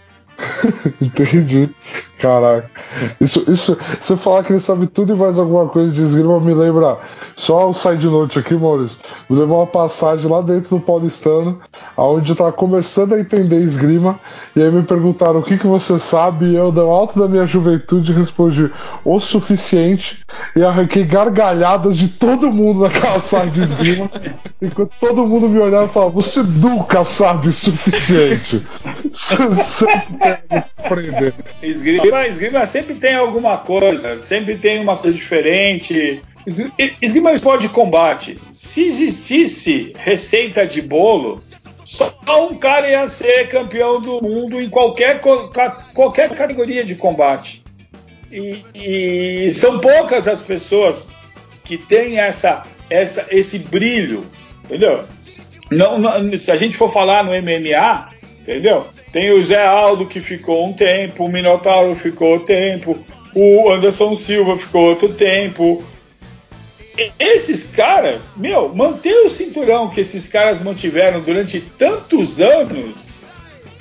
[LAUGHS] Entendi. Caraca. Isso, isso, você falar que ele sabe tudo e mais alguma coisa de esgrima me lembra. Só o side note aqui, Maurício. Me lembra uma passagem lá dentro do Paulistano, onde eu tava começando a entender esgrima, e aí me perguntaram o que, que você sabe, e eu, do alto da minha juventude, respondi o suficiente e arranquei gargalhadas de todo mundo naquela sala de esgrima, [LAUGHS] enquanto todo mundo me olhava e falava: Você nunca sabe o suficiente. [LAUGHS] Você sempre aprender. Esgrima, esgrima sempre tem alguma coisa, sempre tem uma coisa diferente. Esgrima é esporte de combate. Se existisse receita de bolo, só um cara ia ser campeão do mundo em qualquer, qualquer categoria de combate. E, e são poucas as pessoas que têm essa, essa, esse brilho, entendeu? Não, não, se a gente for falar no MMA, entendeu? Tem o Zé Aldo que ficou um tempo, o Minotauro ficou um tempo, o Anderson Silva ficou outro tempo. Esses caras, meu, manter o cinturão que esses caras mantiveram durante tantos anos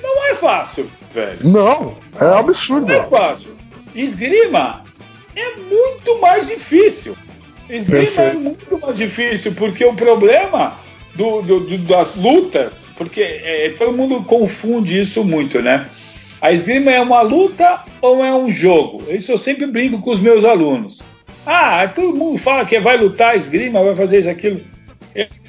não é fácil, velho. Não, é absurdo. Não é fácil. Esgrima é muito mais difícil. Esgrima Perfeito. é muito mais difícil, porque o problema do, do, do, das lutas, porque é, todo mundo confunde isso muito, né? A esgrima é uma luta ou é um jogo? Isso eu sempre brinco com os meus alunos. Ah, todo mundo fala que vai lutar esgrima, vai fazer isso, aquilo.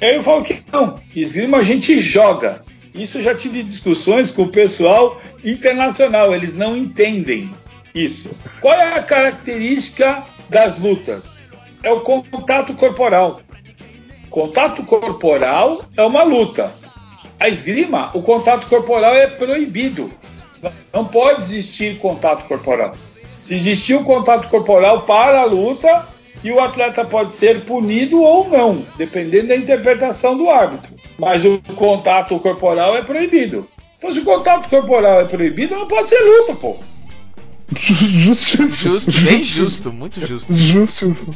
Aí eu falo que não, esgrima a gente joga. Isso eu já tive discussões com o pessoal internacional, eles não entendem isso. Qual é a característica das lutas? É o contato corporal. Contato corporal é uma luta. A esgrima, o contato corporal é proibido. Não pode existir contato corporal. Se existir o um contato corporal para a luta, e o atleta pode ser punido ou não, dependendo da interpretação do árbitro. Mas o contato corporal é proibido. Então, se o contato corporal é proibido, não pode ser luta, pô. Justo, bem justo, muito justo. Justiça.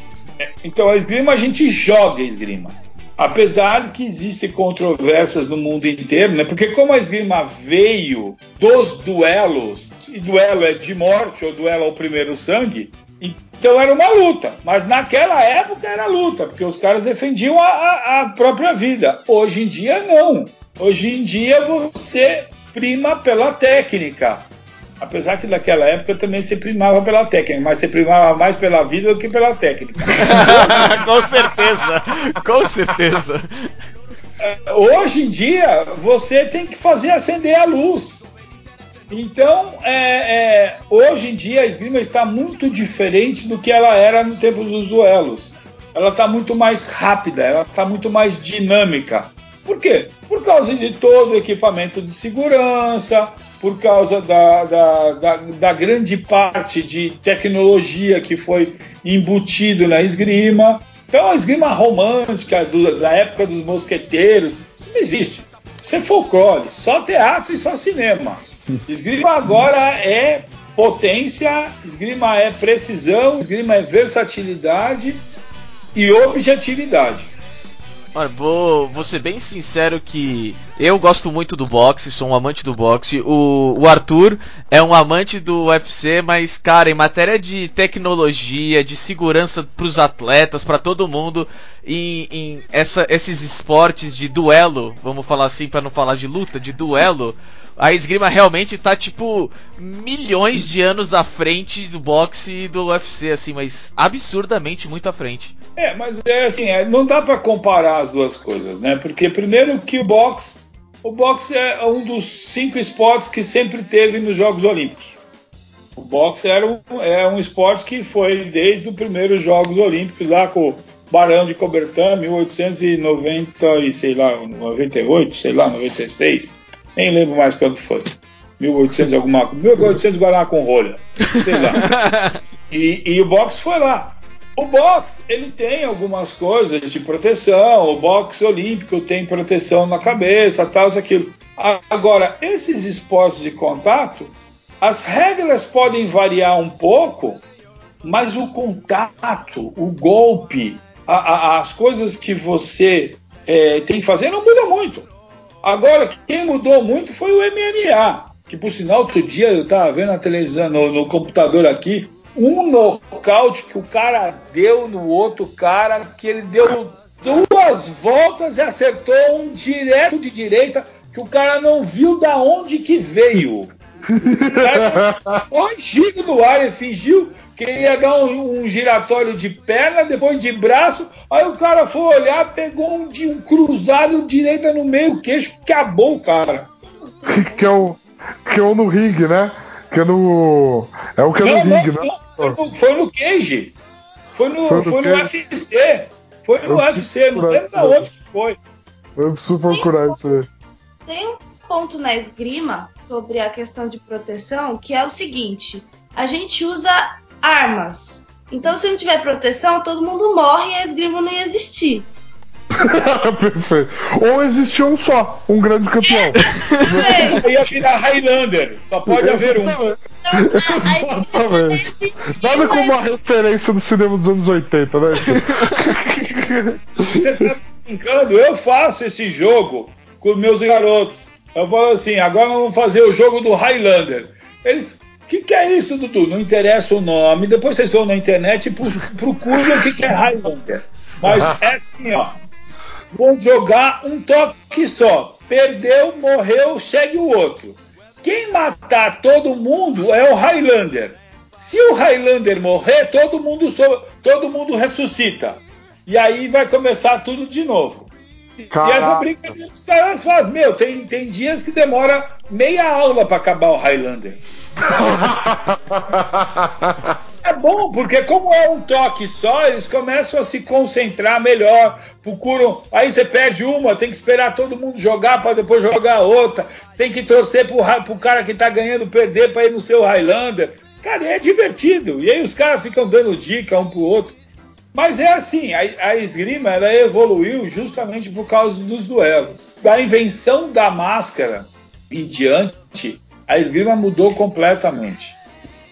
Então a esgrima a gente joga a esgrima. Apesar que existem controvérsias no mundo inteiro, né? Porque como a esgrima veio dos duelos, e duelo é de morte ou duelo ao primeiro sangue, então era uma luta. Mas naquela época era luta, porque os caras defendiam a, a, a própria vida. Hoje em dia não. Hoje em dia você prima pela técnica. Apesar que naquela época também se primava pela técnica, mas se primava mais pela vida do que pela técnica. [LAUGHS] com certeza, com certeza. É, hoje em dia, você tem que fazer acender a luz. Então, é, é, hoje em dia, a esgrima está muito diferente do que ela era no tempo dos duelos. Ela está muito mais rápida, ela está muito mais dinâmica. Por quê? Por causa de todo o equipamento de segurança, por causa da, da, da, da grande parte de tecnologia que foi embutido na esgrima. Então, a esgrima romântica do, da época dos mosqueteiros, isso não existe. Isso é folclore, só teatro e só cinema. [LAUGHS] Esgrima agora é potência, esgrima é precisão, esgrima é versatilidade e objetividade. Olha, vou, vou ser bem sincero que eu gosto muito do boxe, sou um amante do boxe. O, o Arthur é um amante do UFC, mas, cara, em matéria de tecnologia, de segurança para os atletas, para todo mundo, em, em essa, esses esportes de duelo, vamos falar assim para não falar de luta, de duelo, a esgrima realmente tá tipo milhões de anos à frente do boxe e do UFC, assim, mas absurdamente muito à frente. É, mas é assim, é, não dá para comparar as duas coisas, né? Porque primeiro que o boxe, o boxe é um dos cinco esportes que sempre teve nos Jogos Olímpicos. O boxe era um, é um esporte que foi desde os primeiros Jogos Olímpicos lá com o Barão de Cobertan, 1890 e sei lá, 98, sei lá, 96 nem lembro mais quando foi. 1800 alguma 1800 Guaraná com rolha. Sei lá. [LAUGHS] E, e o boxe foi lá. O boxe, ele tem algumas coisas de proteção. O boxe olímpico tem proteção na cabeça, tal, isso, aquilo. Agora, esses esportes de contato, as regras podem variar um pouco, mas o contato, o golpe, a, a, as coisas que você é, tem que fazer não muda muito. Agora, quem mudou muito foi o MMA. que por sinal outro dia eu estava vendo na televisão, no, no computador aqui, um nocaute que o cara deu no outro cara, que ele deu duas voltas e acertou um direto de direita que o cara não viu da onde que veio. [LAUGHS] O cara giros no ar e fingiu que ia dar um, um, giratório de perna, depois de braço. Aí o cara foi olhar, pegou um, de um cruzado direita no meio queixo, acabou o cara. [LAUGHS] que é o que é o no ringue, né? Que é no é o que é no ringue, né? Foi no, foi no Cage. Foi no, foi no, foi no UFC. Foi no UFC, não lembro da onde que foi. Eu preciso procurar tem, isso aí. Tem um ponto na esgrima sobre a questão de proteção que é o seguinte: a gente usa armas. Então, se não tiver proteção, todo mundo morre e a esgrima não ia existir. [LAUGHS] Perfeito. Ou existia um só, um grande campeão. É. Ia virar Highlander. Só pode haver um. Exatamente. Nada como uma referência do cinema dos anos 80, né? Você tá brincando? Eu faço esse jogo com meus garotos. Eu falo assim: agora vamos fazer o jogo do Highlander. Eles. O que, que é isso, Dudu? Não interessa o nome. Depois vocês vão na internet e [LAUGHS] procuram o que, que é Highlander. Mas é assim, ó vão jogar um toque só. Perdeu, morreu, segue o outro. Quem matar todo mundo é o Highlander. Se o Highlander morrer, todo mundo, todo mundo ressuscita. E aí vai começar tudo de novo. Caraca. E essa brincadeira os caras fazem. Meu, tem, tem dias que demora meia aula para acabar o Highlander. [LAUGHS] é bom, porque como é um toque só, eles começam a se concentrar melhor, procuram. Aí você perde uma, tem que esperar todo mundo jogar para depois jogar outra. Tem que torcer pro, pro cara que tá ganhando perder para ir no seu Highlander. Cara, é divertido. E aí os caras ficam dando dica um pro outro. Mas é assim, a, a esgrima ela evoluiu justamente por causa dos duelos. Da invenção da máscara em diante, a esgrima mudou completamente.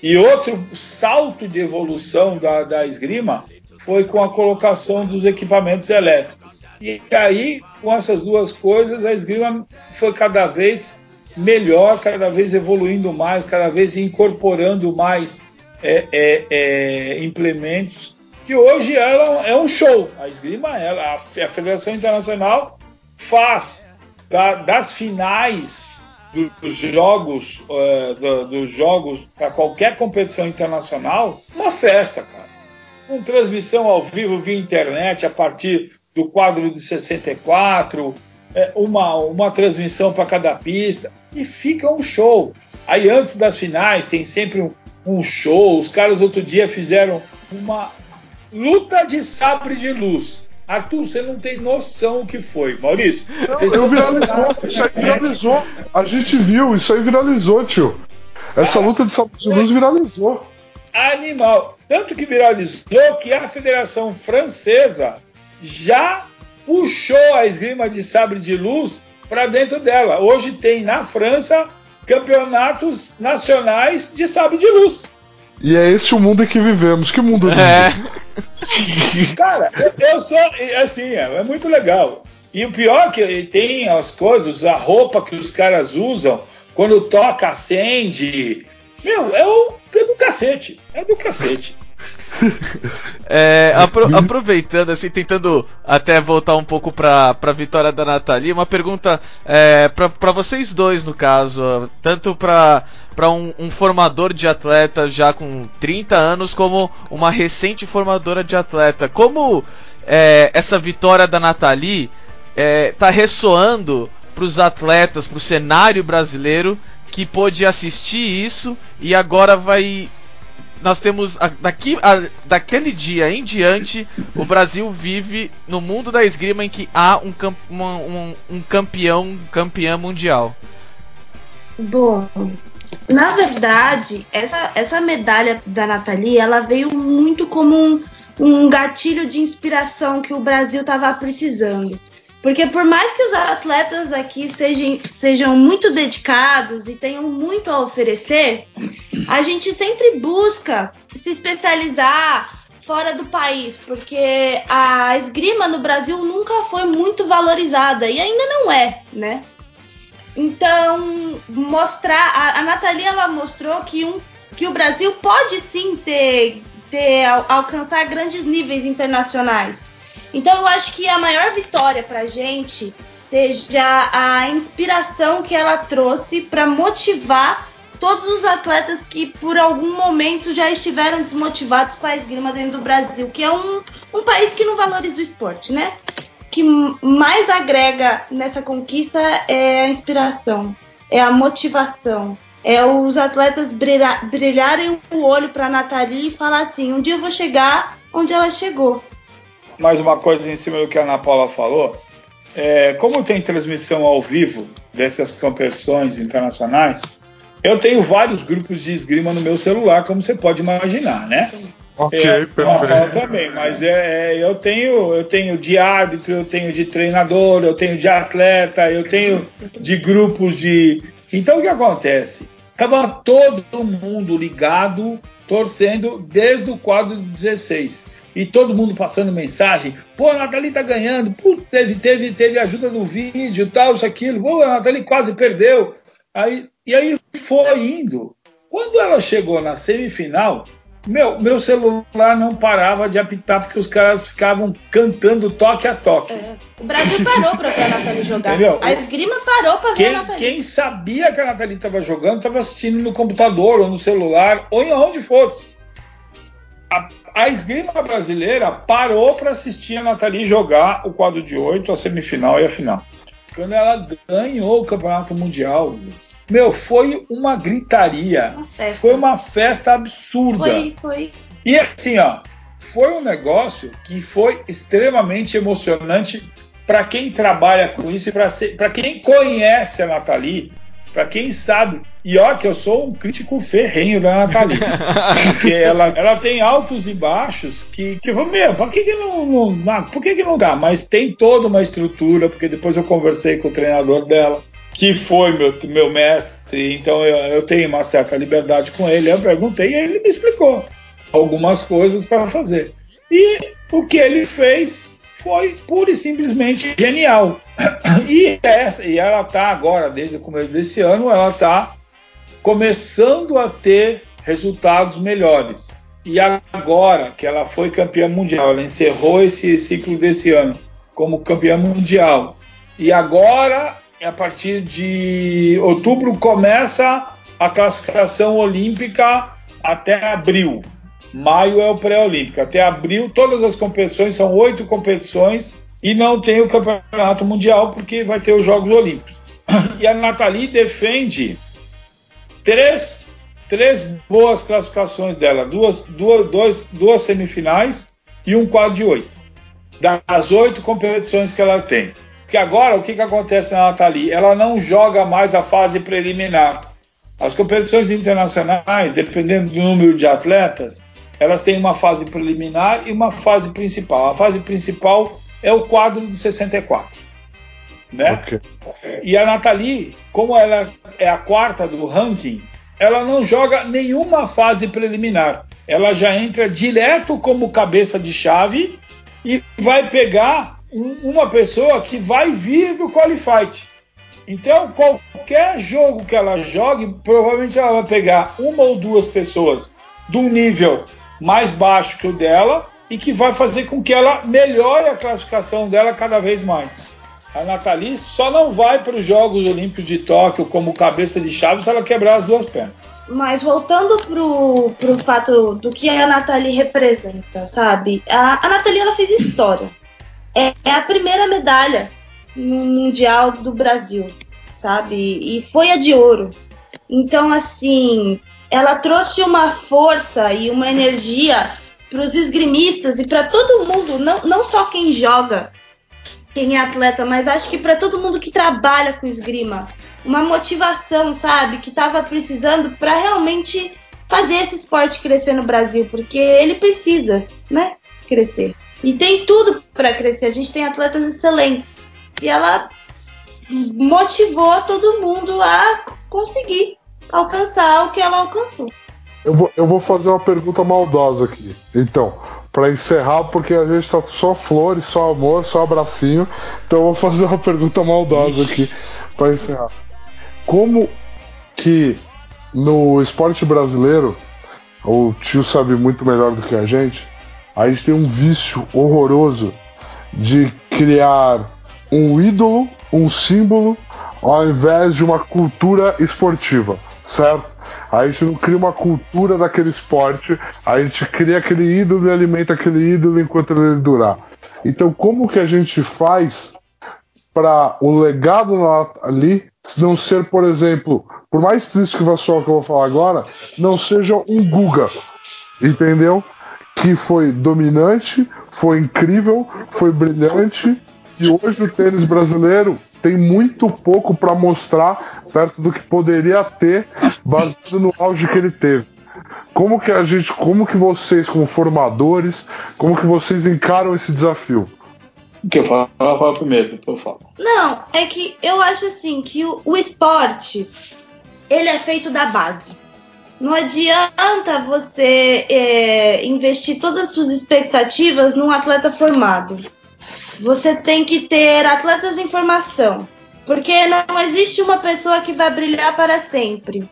E outro salto de evolução da, da esgrima foi com a colocação dos equipamentos elétricos. E aí, com essas duas coisas, a esgrima foi cada vez melhor, cada vez evoluindo mais, cada vez incorporando mais é, é, é, implementos, que hoje ela é um show. A esgrima, ela, a Federação Internacional faz da, das finais dos jogos, uh, do, dos jogos para qualquer competição internacional, uma festa, cara. Com transmissão ao vivo via internet a partir do quadro de 64, é, uma, uma transmissão para cada pista e fica um show. Aí antes das finais tem sempre um, um show. Os caras outro dia fizeram uma luta de sabre de luz Arthur, você não tem noção o que foi. Maurício. Não, eu viralizou, isso aí viralizou. A gente viu, isso aí viralizou, tio. Essa ah, luta de salto de luz viralizou. Animal. Tanto que viralizou que a Federação Francesa já puxou a esgrima de sabre de luz para dentro dela. Hoje tem na França campeonatos nacionais de sabre de luz. E é esse o mundo em que vivemos. Que mundo é. [LAUGHS] Cara, eu sou. Assim, é, é muito legal. E o pior é que tem as coisas, a roupa que os caras usam, quando toca, acende. Meu, é, o, é do cacete. É do cacete. [LAUGHS] É, apro aproveitando, assim, tentando até voltar um pouco para a vitória da Nathalie, uma pergunta é, para vocês dois, no caso, tanto para um, um, formador de atleta já com 30 anos, como uma recente formadora de atleta. Como é, essa vitória da Nathalie é, ressoando para os atletas, para o cenário brasileiro que pôde assistir isso e agora vai nós temos daqui a, daquele dia em diante o Brasil vive no mundo da esgrima em que há um, um, um campeão campeã mundial. Bom, na verdade essa, essa medalha da Nathalie ela veio muito como um, um gatilho de inspiração que o Brasil estava precisando. Porque por mais que os atletas aqui sejam, sejam muito dedicados e tenham muito a oferecer, a gente sempre busca se especializar fora do país, porque a esgrima no Brasil nunca foi muito valorizada e ainda não é, né? Então, mostrar. A, a Nathalie ela mostrou que, um, que o Brasil pode sim ter, ter alcançar grandes níveis internacionais. Então, eu acho que a maior vitória pra gente seja a inspiração que ela trouxe para motivar todos os atletas que por algum momento já estiveram desmotivados com a esgrima dentro do Brasil, que é um, um país que não valoriza o esporte, né? que mais agrega nessa conquista é a inspiração, é a motivação, é os atletas brilhar, brilharem o olho para a Nathalie e falar assim: um dia eu vou chegar onde ela chegou. Mais uma coisa em cima do que a Ana Paula falou. É, como tem transmissão ao vivo dessas competições internacionais, eu tenho vários grupos de esgrima no meu celular, como você pode imaginar, né? Ok, é, perfeito. também, mas é, é, eu tenho eu tenho de árbitro, eu tenho de treinador, eu tenho de atleta, eu tenho de grupos de. Então o que acontece? Tava todo mundo ligado, torcendo desde o quadro 16. E todo mundo passando mensagem. Pô, a Nathalie tá ganhando. Pô, teve, teve, teve ajuda no vídeo, tal, isso, aquilo. Pô, a Nathalie quase perdeu. Aí, e aí foi indo. Quando ela chegou na semifinal, meu, meu celular não parava de apitar porque os caras ficavam cantando toque a toque. É. O Brasil parou para ver a Nathalie jogar. Entendeu? A esgrima parou para ver a Nathalie. Quem sabia que a Nathalie estava jogando estava assistindo no computador ou no celular ou em onde fosse. A, a esgrima brasileira parou para assistir a Nathalie jogar o quadro de oito, a semifinal e a final. Quando ela ganhou o campeonato mundial, meu, foi uma gritaria. Uma foi uma festa absurda. Foi, foi. E assim, ó, foi um negócio que foi extremamente emocionante para quem trabalha com isso e para quem conhece a Nathalie, para quem sabe. E ó, que eu sou um crítico ferrenho da Nathalie. [LAUGHS] porque ela, ela tem altos e baixos que, que meu, por que, que não, não, por que, que não dá? Mas tem toda uma estrutura, porque depois eu conversei com o treinador dela que foi meu, meu mestre, então eu, eu tenho uma certa liberdade com ele. Eu perguntei e ele me explicou algumas coisas para fazer. E o que ele fez foi pura e simplesmente genial. [CLEARS THROAT] E, essa, e ela está agora, desde o começo desse ano, ela está começando a ter resultados melhores. E agora que ela foi campeã mundial, ela encerrou esse ciclo desse ano como campeã mundial. E agora a partir de outubro começa a classificação olímpica até abril. Maio é o pré-olímpico. Até abril, todas as competições são oito competições e não tem o campeonato mundial porque vai ter os Jogos Olímpicos. [COUGHS] E a Nathalie defende três, três boas classificações dela, duas, duas, dois, duas semifinais e um quadro de oito. Das oito competições que ela tem. Porque agora o que, que acontece na Nathalie? Ela não joga mais a fase preliminar. As competições internacionais, dependendo do número de atletas, elas têm uma fase preliminar e uma fase principal. A fase principal é o quadro de 64. Né? Okay. E a Nathalie, como ela é a quarta do ranking, ela não joga nenhuma fase preliminar. Ela já entra direto como cabeça de chave e vai pegar uma pessoa que vai vir do Qualified. Então, qualquer jogo que ela jogue, provavelmente ela vai pegar uma ou duas pessoas de um nível mais baixo que o dela e que vai fazer com que ela melhore a classificação dela cada vez mais. A Nathalie só não vai para os Jogos Olímpicos de Tóquio como cabeça de chave se ela quebrar as duas pernas. Mas voltando pro, pro fato do que a Nathalie representa, sabe? A, a Nathalie ela fez história é, é a primeira medalha no Mundial do Brasil, sabe? E foi a de ouro. Então, assim, ela trouxe uma força e uma energia para os esgrimistas e para todo mundo, não, não só quem joga, quem é atleta, mas acho que para todo mundo que trabalha com esgrima. Uma motivação, sabe? Que estava precisando para realmente fazer esse esporte crescer no Brasil, porque ele precisa, né? Crescer. E tem tudo para crescer. A gente tem atletas excelentes. E ela motivou todo mundo a conseguir alcançar o que ela alcançou. Eu vou, eu vou fazer uma pergunta maldosa aqui. Então, para encerrar, porque a gente tá só flores, só amor, só abracinho. Então eu vou fazer uma pergunta maldosa aqui para encerrar. como que no esporte brasileiro, o tio sabe muito melhor do que a gente, a gente tem um vício horroroso de criar um ídolo, um símbolo, ao invés de uma cultura esportiva, certo? A gente não cria uma cultura daquele esporte, a gente cria aquele ídolo e alimenta aquele ídolo enquanto ele durar. Então, como que a gente faz para o legado ali não ser, por exemplo, por mais triste que vai soar que eu vou falar agora, não seja um Guga, entendeu? Que foi dominante, foi incrível, foi brilhante e hoje o tênis brasileiro tem muito pouco para mostrar perto do que poderia ter baseado no auge que ele teve. Como que a gente, como que vocês como formadores, como que vocês encaram esse desafio? Que eu falo, eu falo primeiro, depois eu falo. Não, é que eu acho assim que o, o esporte ele é feito da base. Não adianta você é, investir todas as suas expectativas num atleta formado. Você tem que ter atletas em formação. Porque não existe uma pessoa que vai brilhar para sempre.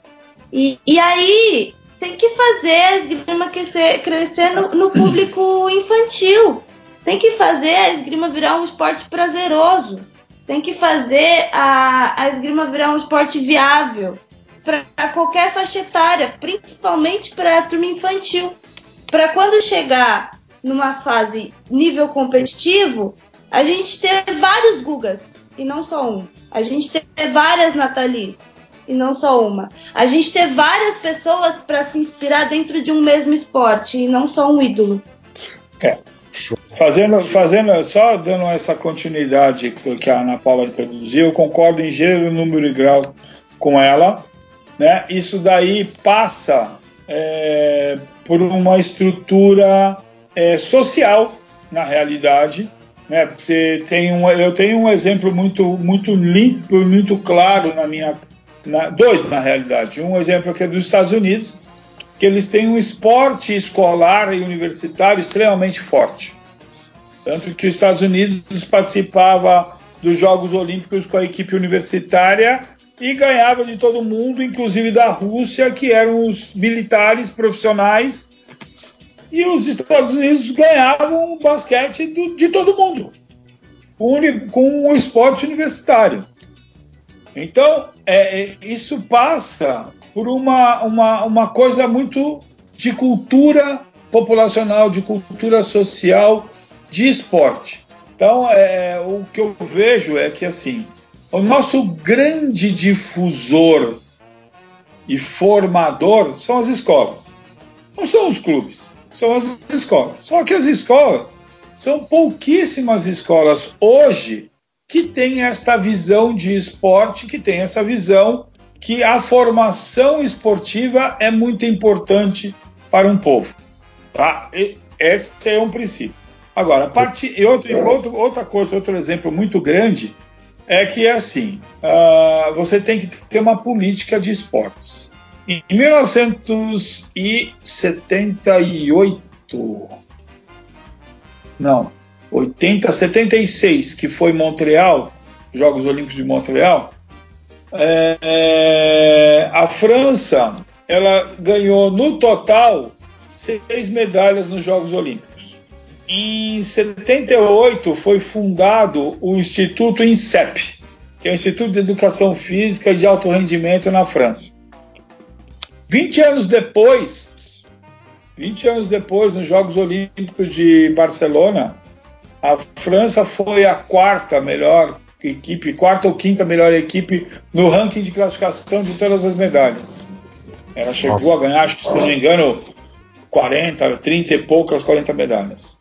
E, e aí tem que fazer a esgrima crescer, crescer no, no público [COUGHS] infantil. Tem que fazer a esgrima virar um esporte prazeroso. Tem que fazer a, a esgrima virar um esporte viável para qualquer faixa etária, principalmente para a turma infantil. Para quando chegar numa fase nível competitivo, a gente ter vários Gugas e não só um. A gente ter várias Natalis e não só uma. A gente ter várias pessoas para se inspirar dentro de um mesmo esporte e não só um ídolo. É. Fazendo, fazendo, só dando essa continuidade que a Ana Paula introduziu, eu concordo em gênero, número e grau com ela. Né? Isso daí passa é, por uma estrutura é, social, na realidade. Né? Você tem um, eu tenho um exemplo muito, muito limpo, muito claro na minha. Na, dois, na realidade. Um exemplo que é dos Estados Unidos, que eles têm um esporte escolar e universitário extremamente forte. Tanto que os Estados Unidos participava dos Jogos Olímpicos com a equipe universitária e ganhava de todo mundo, inclusive da Rússia, que eram os militares profissionais, e os Estados Unidos ganhavam o basquete do, de todo mundo, com, o esporte universitário. Então, é, é, isso passa por uma, uma, uma coisa muito de cultura populacional, de cultura social, de esporte. Então, é, o que eu vejo é que, assim, o nosso grande difusor e formador são as escolas. Não são os clubes, são as escolas. Só que as escolas são pouquíssimas escolas hoje que têm esta visão de esporte, que têm essa visão que a formação esportiva é muito importante para um povo. Tá? esse é um princípio. Agora, parte, e outro, outro, outra coisa, outro exemplo muito grande é que é assim: uh, você tem que ter uma política de esportes. Em 1978, não, 80, 76, que foi Montreal, Jogos Olímpicos de Montreal, é, a França ela ganhou no total seis medalhas nos Jogos Olímpicos. Em 78 foi fundado o Instituto INSEP, que é o Instituto de Educação Física e de Alto Rendimento na França. 20 anos depois, 20 anos depois, nos Jogos Olímpicos de Barcelona, a França foi a quarta melhor equipe, quarta ou quinta melhor equipe no ranking de classificação de todas as medalhas. Ela chegou Nossa. a ganhar, acho que se não me engano, 40, 30 e poucas 40 medalhas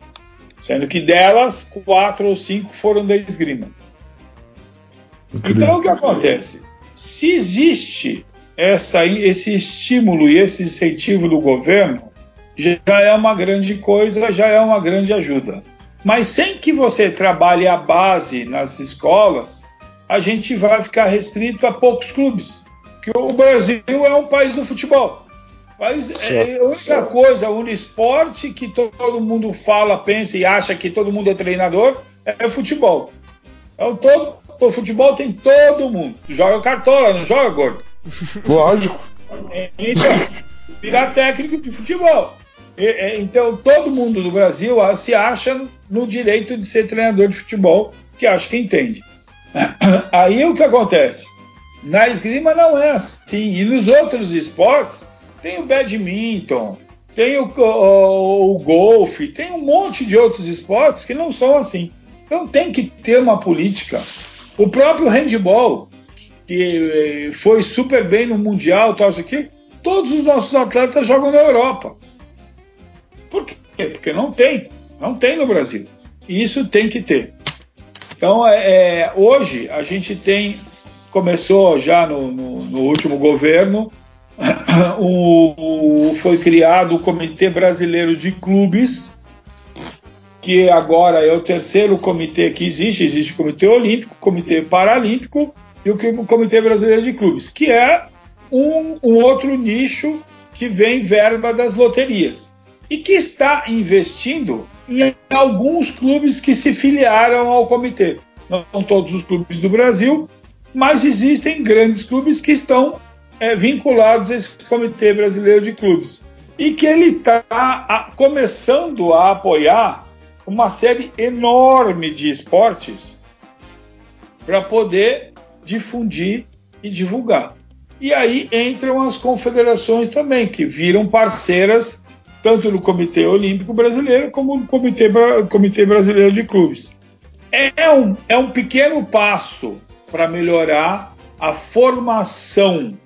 sendo que delas, quatro ou cinco foram da esgrima. Então, o que acontece? Se existe essa, esse estímulo e esse incentivo do governo, já é uma grande coisa, já é uma grande ajuda. Mas sem que você trabalhe a base nas escolas, a gente vai ficar restrito a poucos clubes. Porque o Brasil é um país do futebol. Mas é, a única coisa, o esporte que todo mundo fala, pensa e acha que todo mundo é treinador é futebol. Então todo, o futebol tem todo mundo. Joga cartola, não joga gordo. Lógico. Então, virar técnico de futebol. E, então, todo mundo do Brasil se acha no direito de ser treinador de futebol, que acha que entende. [CLEARS THROAT] Aí o que acontece? Na esgrima não é assim. E nos outros esportes, tem o badminton, tem o, o, o golfe, tem um monte de outros esportes que não são assim. Então tem que ter uma política. O próprio handball, que eh, foi super bem no Mundial, tal, isso aqui, todos os nossos atletas jogam na Europa. Por quê? Porque não tem. Não tem no Brasil. E isso tem que ter. Então, é, é hoje, a gente tem. Começou já no, no, no último governo, [COUGHS] o, o, foi criado o Comitê Brasileiro de Clubes, que agora é o terceiro comitê que existe. Existe o Comitê Olímpico, Comitê Paralímpico e o Comitê Brasileiro de Clubes, que é um, um outro nicho que vem verba das loterias e que está investindo em alguns clubes que se filiaram ao comitê. Não são todos os clubes do Brasil, mas existem grandes clubes que estão é, vinculados a esse Comitê Brasileiro de Clubes. E que ele está começando a apoiar uma série enorme de esportes para poder difundir e divulgar. E aí entram as confederações também, que viram parceiras tanto no Comitê Olímpico Brasileiro como no Comitê, Comitê Brasileiro de Clubes. É um, é um pequeno passo para melhorar a formação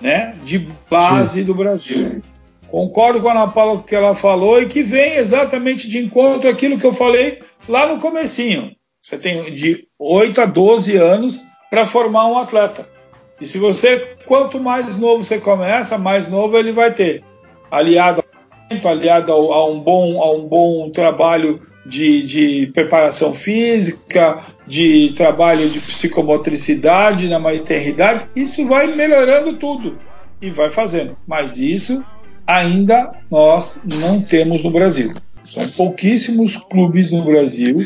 né, de base Sim. do Brasil. Concordo com a Ana Paula com o que ela falou e que vem exatamente de encontro àquilo que eu falei lá no comecinho. Você tem de 8 a 12 anos para formar um atleta. E se você, quanto mais novo você começa, mais novo ele vai ter. Aliado aliado a um bom, a um bom trabalho de, de, preparação física, de trabalho de psicomotricidade na maternidade, isso vai melhorando tudo e vai fazendo. Mas isso ainda nós não temos no Brasil. São pouquíssimos clubes no Brasil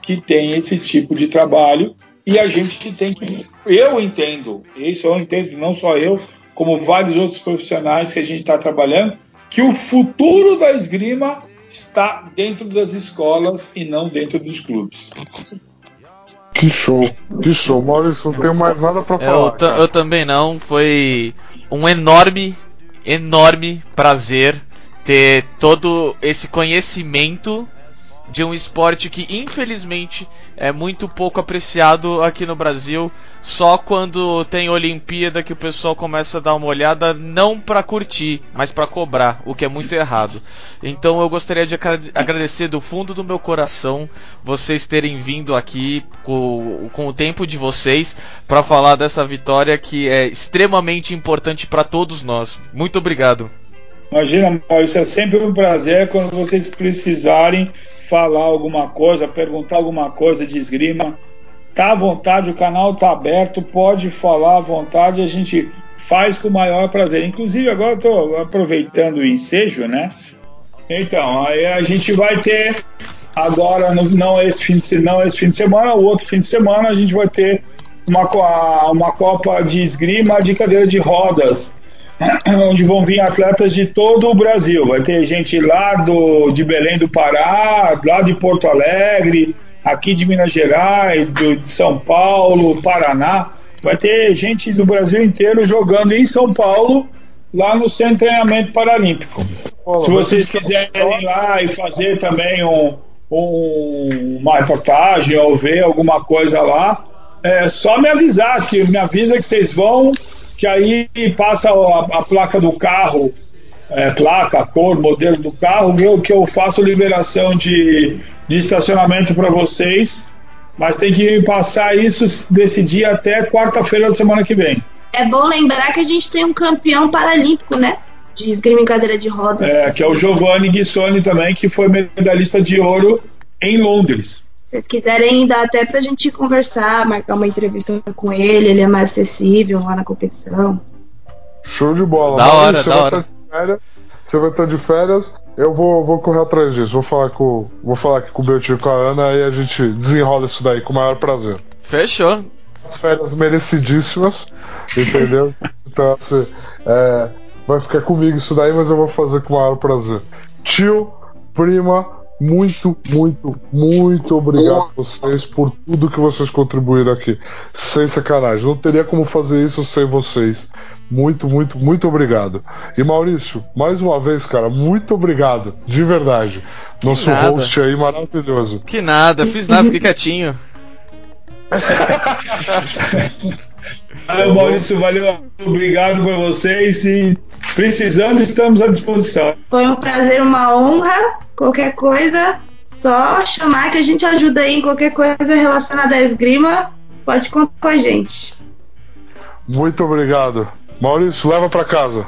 que têm esse tipo de trabalho e a gente tem que. Eu entendo, isso eu entendo, não só eu, como vários outros profissionais que a gente está trabalhando, que o futuro da esgrima está dentro das escolas e não dentro dos clubes. Que show, que show. Maurício, não tenho mais nada para falar. Eu, eu, também não. Foi um enorme, enorme prazer ter todo esse conhecimento de um esporte que infelizmente é muito pouco apreciado aqui no Brasil. Só quando tem Olimpíada que o pessoal começa a dar uma olhada, não para curtir, mas para cobrar, o que é muito errado. Então eu gostaria de agradecer do fundo do meu coração vocês terem vindo aqui com, com o tempo de vocês para falar dessa vitória que é extremamente importante para todos nós. Muito obrigado. Imagina, Maurício, é sempre um prazer quando vocês precisarem falar alguma coisa, perguntar alguma coisa de esgrima, tá à vontade, o canal tá aberto, pode falar à vontade, a gente faz com o maior prazer. Inclusive, agora estou aproveitando o ensejo, né? Então, aí a gente vai ter agora, não esse fim de, não esse fim de semana, o outro fim de semana, a gente vai ter uma, uma Copa de Esgrima de cadeira de rodas [COUGHS] onde vão vir atletas de todo o Brasil. Vai ter gente lá do, de Belém do Pará, lá de Porto Alegre, aqui de Minas Gerais, do, de São Paulo, Paraná. Vai ter gente do Brasil inteiro jogando em São Paulo, lá no Centro de Treinamento Paralímpico. Se vocês quiserem ir lá e fazer também um, um, uma reportagem ou ver alguma coisa lá, é só me avisar, que me avisa que vocês vão que aí passa a, a placa do carro, é, placa, cor, modelo do carro, eu, que eu faço liberação de, de estacionamento para vocês, mas tem que passar isso desse dia até quarta-feira da semana que vem. É bom lembrar que a gente tem um campeão paralímpico, né? De esgrima em cadeira de rodas. É, que é o Giovanni Guissoni também, que foi medalhista de ouro em Londres vocês quiserem, dá até pra gente conversar, marcar uma entrevista com ele, ele é mais acessível lá na competição. Show de bola. Da hora, da hora. Férias, você vai estar de férias, eu vou, vou correr atrás disso. Vou falar com, vou falar aqui com o Beltinho e com a Ana e a gente desenrola isso daí com o maior prazer. Fechou. as férias merecidíssimas, entendeu? [LAUGHS] Então, assim, é, vai ficar comigo isso daí, mas eu vou fazer com o maior prazer. Tio, prima, muito, muito, muito obrigado a vocês por tudo que vocês contribuíram aqui. Sem sacanagem. Não teria como fazer isso sem vocês. Muito, muito, muito obrigado. E Maurício, mais uma vez, cara, muito obrigado. De verdade. Nosso host aí maravilhoso. Que nada, fiz nada, fiquei quietinho. [LAUGHS] Valeu, Maurício, valeu, obrigado por vocês e precisando, estamos à disposição. Foi um prazer, uma honra. Qualquer coisa, só chamar que a gente ajuda aí em qualquer coisa relacionada à esgrima. Pode contar com a gente. Muito obrigado. Maurício, leva pra casa.